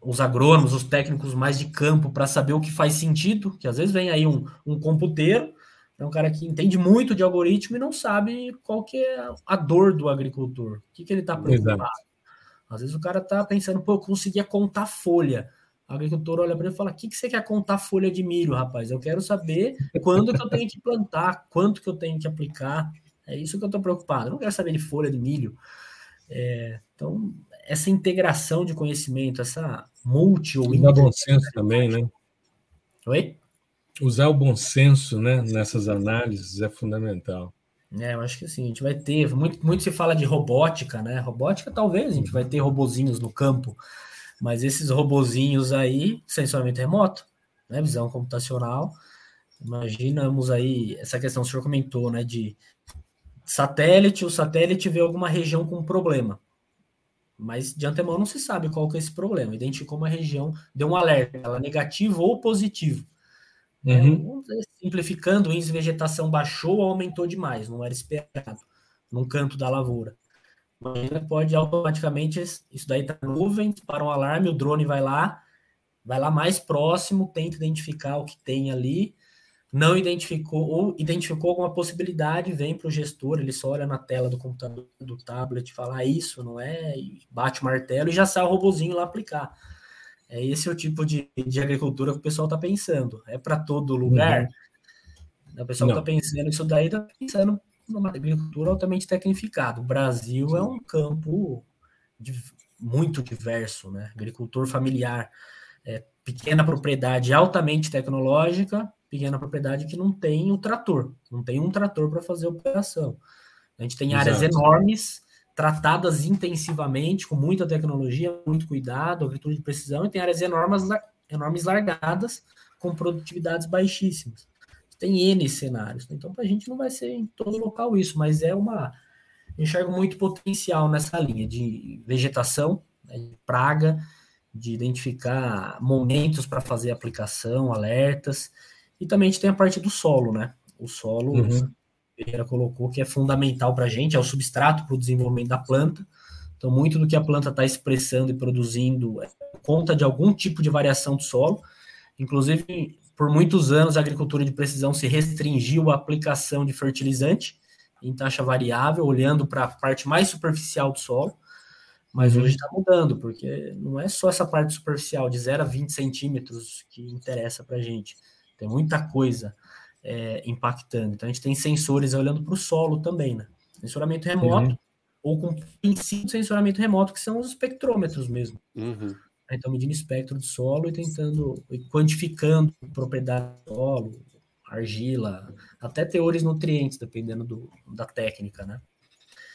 os agrônomos, os técnicos mais de campo para saber o que faz sentido, que às vezes vem aí um, um computeiro é um cara que entende muito de algoritmo e não sabe qual que é a dor do agricultor. O que, que ele está preocupado. Exato. Às vezes o cara está pensando, pô, eu conseguia contar folha. O agricultor olha para ele e fala: o que, que você quer contar folha de milho, rapaz? Eu quero saber quando que eu tenho que plantar, quanto que eu tenho que aplicar. É isso que eu estou preocupado. Eu não quero saber de folha de milho. É, então, essa integração de conhecimento, essa multi ou Dá bom senso também, né? Oi? Usar o bom senso né, nessas análises é fundamental. É, eu acho que assim, a gente vai ter. Muito, muito se fala de robótica, né? Robótica, talvez, a gente vai ter robozinhos no campo, mas esses robozinhos aí, sensoramento remoto, né? Visão computacional. Imaginamos aí essa questão que o senhor comentou, né? De satélite, o satélite vê alguma região com problema. Mas de antemão não se sabe qual que é esse problema. Identificou uma região, deu um alerta, ela é negativo ou positivo. É, uhum. É, simplificando, o índice de vegetação baixou ou aumentou demais, não era esperado, num canto da lavoura. Mas pode automaticamente, isso daí está nuvem, para um alarme, o drone vai lá, vai lá mais próximo, tenta identificar o que tem ali, não identificou, ou identificou alguma possibilidade, vem para o gestor, ele só olha na tela do computador, do tablet, fala ah, isso, não é, e bate o martelo e já sai o robozinho lá aplicar. É esse é o tipo de, de agricultura que o pessoal está pensando. É para todo lugar. Uhum. O pessoal está pensando isso daí, está pensando numa agricultura altamente tecnificada. O Brasil é um campo de, muito diverso, né? Agricultor familiar, é, pequena propriedade altamente tecnológica, pequena propriedade que não tem o trator, não tem um trator para fazer a operação. A gente tem Exato. áreas enormes tratadas intensivamente, com muita tecnologia, muito cuidado, agricultura de precisão, e tem áreas enormes, enormes largadas, com produtividades baixíssimas. Tem N cenários. Né? Então, para a gente não vai ser em todo local isso, mas é uma. Enxergo muito potencial nessa linha de vegetação, né, de praga, de identificar momentos para fazer aplicação, alertas, e também a gente tem a parte do solo, né? O solo, uhum. Ferreira colocou, que é fundamental para a gente, é o substrato para o desenvolvimento da planta. Então, muito do que a planta está expressando e produzindo é conta de algum tipo de variação do solo. Inclusive, por muitos anos, a agricultura de precisão se restringiu à aplicação de fertilizante em taxa variável, olhando para a parte mais superficial do solo. Mas uhum. hoje está mudando, porque não é só essa parte superficial, de 0 a 20 centímetros, que interessa para a gente. Tem muita coisa é, impactando. Então a gente tem sensores olhando para o solo também, né? Sensoramento remoto, uhum. ou com princípio de sensoramento remoto, que são os espectrômetros mesmo. Uhum. Então, medindo espectro de solo e tentando, e quantificando propriedade do solo, argila, até teores nutrientes, dependendo do, da técnica, né?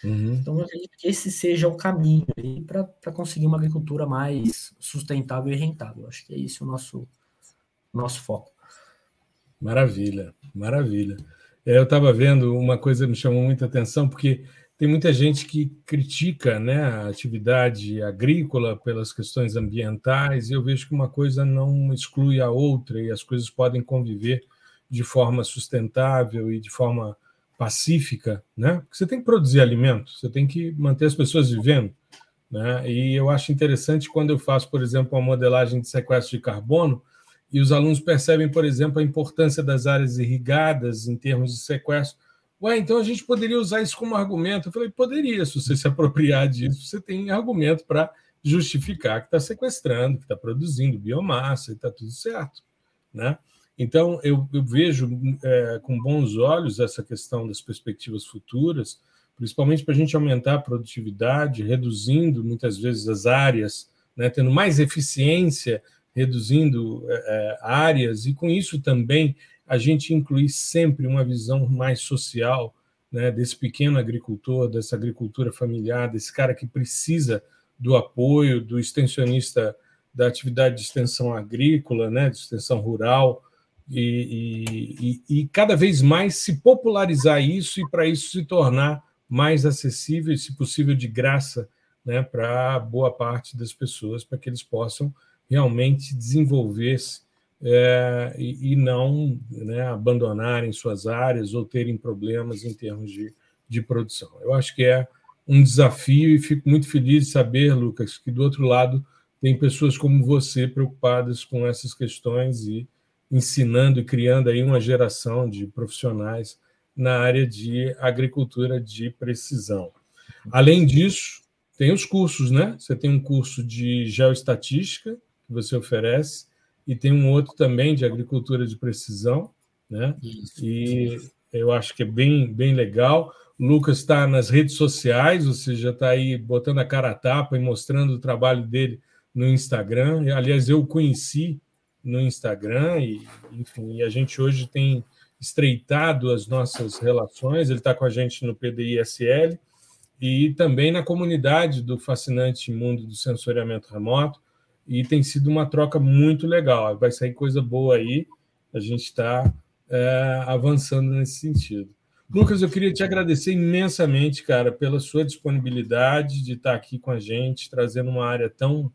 Uhum. Então, eu acredito que esse seja o caminho para conseguir uma agricultura mais sustentável e rentável. Acho que é isso o nosso, nosso foco. Maravilha, maravilha. É, eu estava vendo uma coisa que me chamou muita atenção, porque tem muita gente que critica né, a atividade agrícola pelas questões ambientais, e eu vejo que uma coisa não exclui a outra, e as coisas podem conviver de forma sustentável e de forma pacífica, né? Você tem que produzir alimento, você tem que manter as pessoas vivendo, né? E eu acho interessante quando eu faço, por exemplo, uma modelagem de sequestro de carbono, e os alunos percebem, por exemplo, a importância das áreas irrigadas em termos de sequestro. Ué, então a gente poderia usar isso como argumento. Eu falei, poderia, se você se apropriar disso, você tem argumento para justificar que está sequestrando, que está produzindo biomassa e está tudo certo. Né? Então, eu, eu vejo é, com bons olhos essa questão das perspectivas futuras, principalmente para a gente aumentar a produtividade, reduzindo muitas vezes as áreas, né, tendo mais eficiência reduzindo é, é, áreas, e com isso também a gente incluir sempre uma visão mais social né, desse pequeno agricultor, dessa agricultura familiar, desse cara que precisa do apoio do extensionista da atividade de extensão agrícola, né, de extensão rural, e, e, e cada vez mais se popularizar isso e para isso se tornar mais acessível e, se possível, de graça né, para boa parte das pessoas, para que eles possam realmente desenvolver-se é, e, e, não né, abandonarem suas áreas ou terem problemas em termos de, de produção. Eu acho que é um desafio e fico muito feliz de saber, Lucas, que do outro lado tem pessoas como você preocupadas com essas questões e ensinando e criando aí uma geração de profissionais na área de agricultura de precisão. Além disso, tem os cursos, né? Você tem um curso de geoestatística, que você oferece, e tem um outro também de agricultura de precisão, né? Isso. E eu acho que é bem, bem legal. O Lucas está nas redes sociais, ou seja, está aí botando a cara a tapa e mostrando o trabalho dele no Instagram. Aliás, eu o conheci no Instagram e, enfim, e a gente hoje tem estreitado as nossas relações. Ele está com a gente no PDISL e também na comunidade do fascinante mundo do sensoriamento remoto e tem sido uma troca muito legal. Vai sair coisa boa aí, a gente está é, avançando nesse sentido. Lucas, eu queria te agradecer imensamente, cara, pela sua disponibilidade de estar aqui com a gente, trazendo uma área tão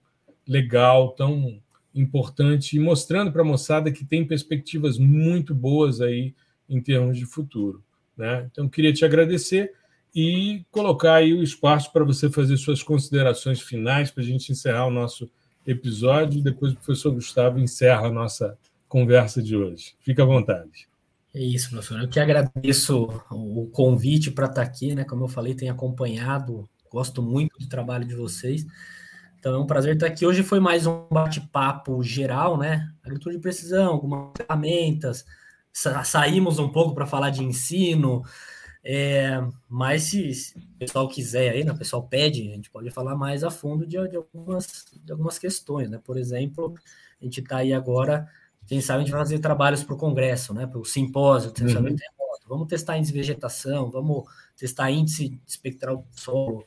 legal, tão importante e mostrando para a moçada que tem perspectivas muito boas aí em termos de futuro. Né? Então, queria te agradecer e colocar aí o espaço para você fazer suas considerações finais para a gente encerrar o nosso episódio. Depois o professor Gustavo encerra a nossa conversa de hoje. Fique à vontade. É isso, professor. Eu que agradeço o convite para estar aqui, né? Como eu falei, tenho acompanhado, gosto muito do trabalho de vocês. Então é um prazer estar aqui. Hoje foi mais um bate-papo geral, né? Agricultura de precisão, algumas ferramentas. Sa saímos um pouco para falar de ensino, é, mas se, se, o pessoal quiser aí, né, o pessoal pede, a gente pode falar mais a fundo de, de algumas, de algumas questões, né? Por exemplo, a gente está aí agora, quem sabe a gente vai fazer trabalhos para o Congresso, né? Para o simpósio uhum. Vamos testar índice de vegetação, vamos testar índice espectral do solo.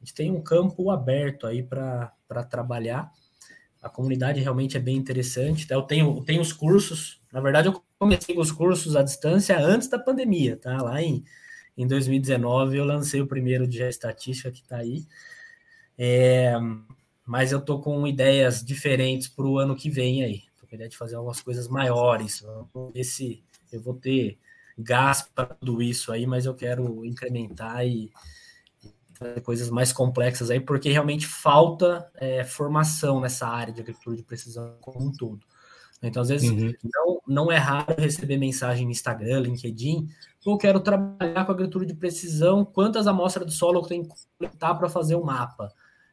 A gente tem um campo aberto aí para trabalhar. A comunidade realmente é bem interessante. Tá? Eu tenho, eu tenho os cursos, na verdade, eu comecei os cursos à distância antes da pandemia, tá? Lá em em 2019 eu lancei o primeiro de estatística que está aí. É, mas eu estou com ideias diferentes para o ano que vem aí. Estou com ideia de fazer algumas coisas maiores. Vamos ver se eu vou ter gás para tudo isso aí, mas eu quero incrementar e, fazer coisas mais complexas aí, porque realmente falta é, formação nessa área de agricultura de precisão como um todo. Então, às vezes, uhum. não, não é raro receber mensagem no Instagram, LinkedIn, eu quero trabalhar com agricultura de precisão, quantas amostras do solo eu tenho que coletar para fazer o um mapa?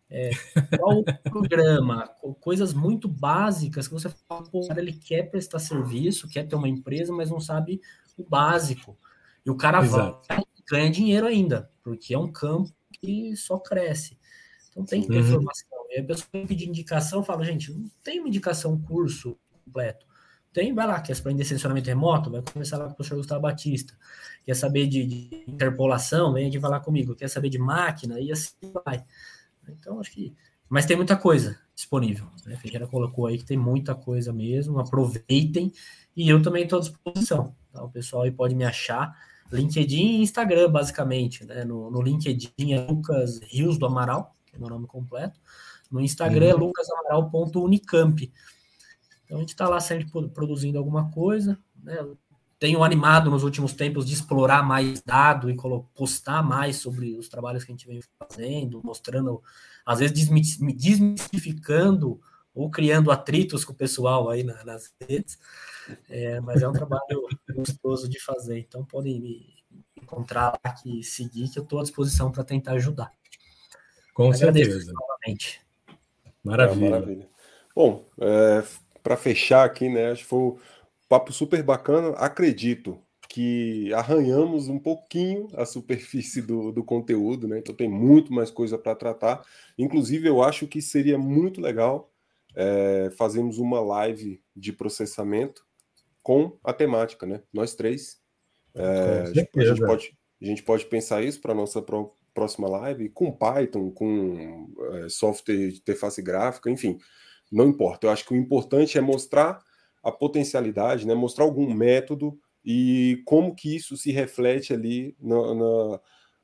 É, qual o *laughs* programa? Coisas muito básicas que você fala, pô, ele quer prestar serviço, quer ter uma empresa, mas não sabe o básico. E o cara Exato. vai ganha dinheiro ainda, porque é um campo que só cresce. Então tem que ter uhum. formação. E a pessoa pedir indicação, fala, gente, não tem uma indicação, curso completo. Tem, vai lá, quer aprender sensoramento remoto? Vai começar lá com o professor Gustavo Batista. Quer saber de, de interpolação? Vem aqui falar comigo. Quer saber de máquina? E assim vai. Então, acho que. Mas tem muita coisa disponível. Né? A Ferreira colocou aí que tem muita coisa mesmo. Aproveitem. E eu também estou à disposição. Tá? O pessoal aí pode me achar. LinkedIn e Instagram, basicamente. Né? No, no LinkedIn é Lucas Rios do Amaral, que é meu nome completo. No Instagram uhum. é lucasamaral.unicamp. Então a gente está lá sempre produzindo alguma coisa. Né? Tenho animado nos últimos tempos de explorar mais dado e postar mais sobre os trabalhos que a gente vem fazendo, mostrando, às vezes desmistificando ou criando atritos com o pessoal aí na, nas redes, é, mas é um trabalho gostoso de fazer. Então podem me encontrar aqui, seguir, que eu estou à disposição para tentar ajudar. Com Agradeço certeza. Novamente. Maravilha. É, maravilha. Bom, é, para fechar aqui, né? Acho que foi um papo super bacana. Acredito que arranhamos um pouquinho a superfície do, do conteúdo, né? Então tem muito mais coisa para tratar. Inclusive, eu acho que seria muito legal é, fazermos uma live de processamento com a temática, né? Nós três. É, a, gente pode, a gente pode pensar isso para nossa pro, próxima live com Python, com é, software de interface gráfica, enfim, não importa. Eu acho que o importante é mostrar a potencialidade, né? Mostrar algum método e como que isso se reflete ali na, na,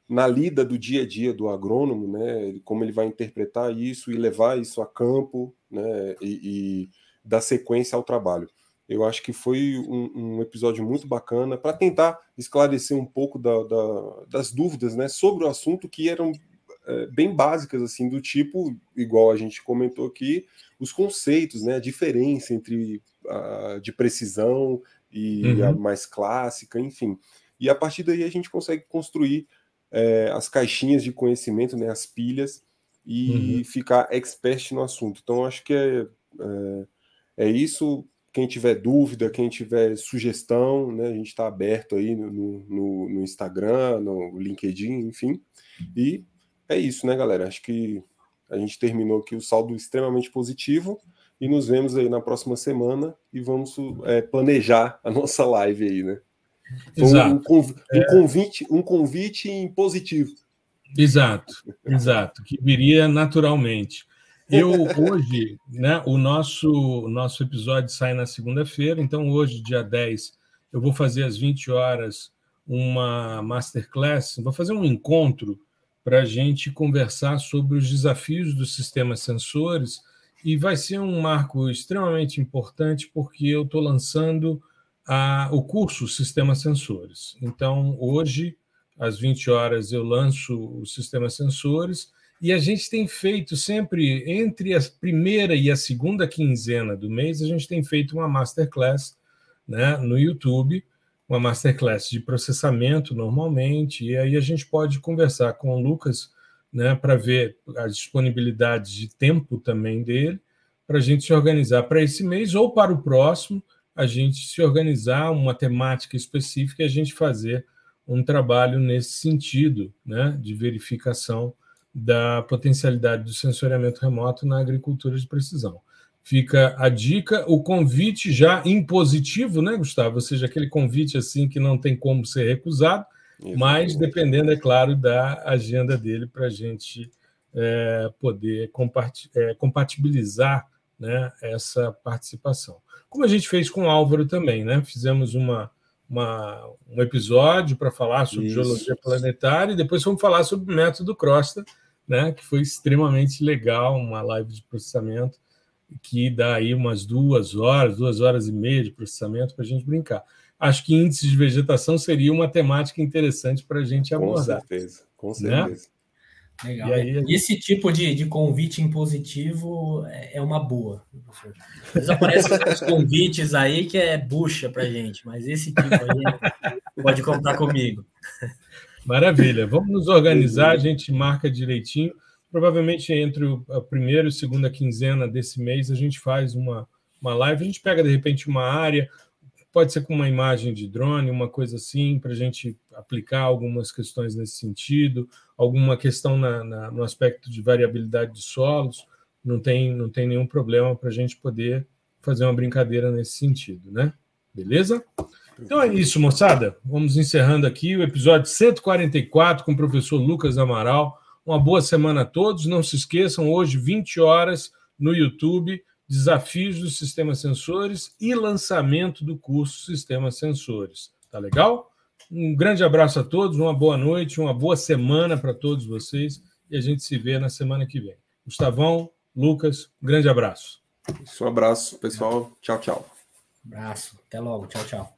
na, lida do dia a dia do agrônomo, né? Como ele vai interpretar isso e levar isso a campo, né? E, e dar sequência ao trabalho. Eu acho que foi um, um episódio muito bacana para tentar esclarecer um pouco da, da, das dúvidas, né? Sobre o assunto que eram é, bem básicas, assim, do tipo, igual a gente comentou aqui, os conceitos, né? A diferença entre a de precisão e uhum. a mais clássica, enfim. E a partir daí a gente consegue construir é, as caixinhas de conhecimento, né, as pilhas, e uhum. ficar expert no assunto. Então, acho que é, é, é, isso. Quem tiver dúvida, quem tiver sugestão, né, a gente está aberto aí no, no, no, Instagram, no LinkedIn, enfim. E é isso, né, galera? Acho que a gente terminou aqui o saldo extremamente positivo e nos vemos aí na próxima semana e vamos é, planejar a nossa live aí, né? Exato. Um, conv um, é... convite, um convite em positivo. Exato, exato, que viria naturalmente. Eu hoje, *laughs* né, o nosso, o nosso episódio sai na segunda-feira, então hoje, dia 10, eu vou fazer às 20 horas uma masterclass, vou fazer um encontro para a gente conversar sobre os desafios dos sistemas sensores e vai ser um marco extremamente importante porque eu estou lançando a, o curso Sistemas Sensores. Então, hoje, às 20 horas, eu lanço o Sistema Sensores e a gente tem feito sempre, entre a primeira e a segunda quinzena do mês, a gente tem feito uma masterclass né, no YouTube, uma masterclass de processamento normalmente, e aí a gente pode conversar com o Lucas né, para ver a disponibilidade de tempo também dele, para a gente se organizar para esse mês ou para o próximo, a gente se organizar uma temática específica e a gente fazer um trabalho nesse sentido, né, de verificação da potencialidade do sensoriamento remoto na agricultura de precisão. Fica a dica, o convite já impositivo, né, Gustavo? Ou seja, aquele convite assim que não tem como ser recusado, mas dependendo, é claro, da agenda dele para a gente é, poder é, compatibilizar né, essa participação. Como a gente fez com o Álvaro também, né? Fizemos uma, uma um episódio para falar sobre Isso. geologia planetária e depois vamos falar sobre o método Crosta, né, que foi extremamente legal, uma live de processamento que dá aí umas duas horas, duas horas e meia de processamento para a gente brincar acho que índice de vegetação seria uma temática interessante para a gente abordar. Com certeza, com né? certeza. Né? Legal. E aí, Esse tipo de, de convite impositivo é, é uma boa. Às vezes aparecem os *laughs* convites aí que é bucha para gente, mas esse tipo aí pode contar comigo. Maravilha. Vamos nos organizar, a gente marca direitinho. Provavelmente entre a primeira e segunda quinzena desse mês a gente faz uma, uma live, a gente pega de repente uma área, pode ser com uma imagem de drone, uma coisa assim, para a gente aplicar algumas questões nesse sentido, alguma questão na, na, no aspecto de variabilidade de solos, não tem, não tem nenhum problema para a gente poder fazer uma brincadeira nesse sentido, né? Beleza? Então é isso, moçada. Vamos encerrando aqui o episódio 144 com o professor Lucas Amaral. Uma boa semana a todos. Não se esqueçam, hoje, 20 horas, no YouTube desafios dos sistemas sensores e lançamento do curso Sistemas Sensores. Tá legal? Um grande abraço a todos, uma boa noite, uma boa semana para todos vocês e a gente se vê na semana que vem. Gustavão, Lucas, um grande abraço. Um abraço, pessoal. Tchau, tchau. Abraço. Até logo. Tchau, tchau.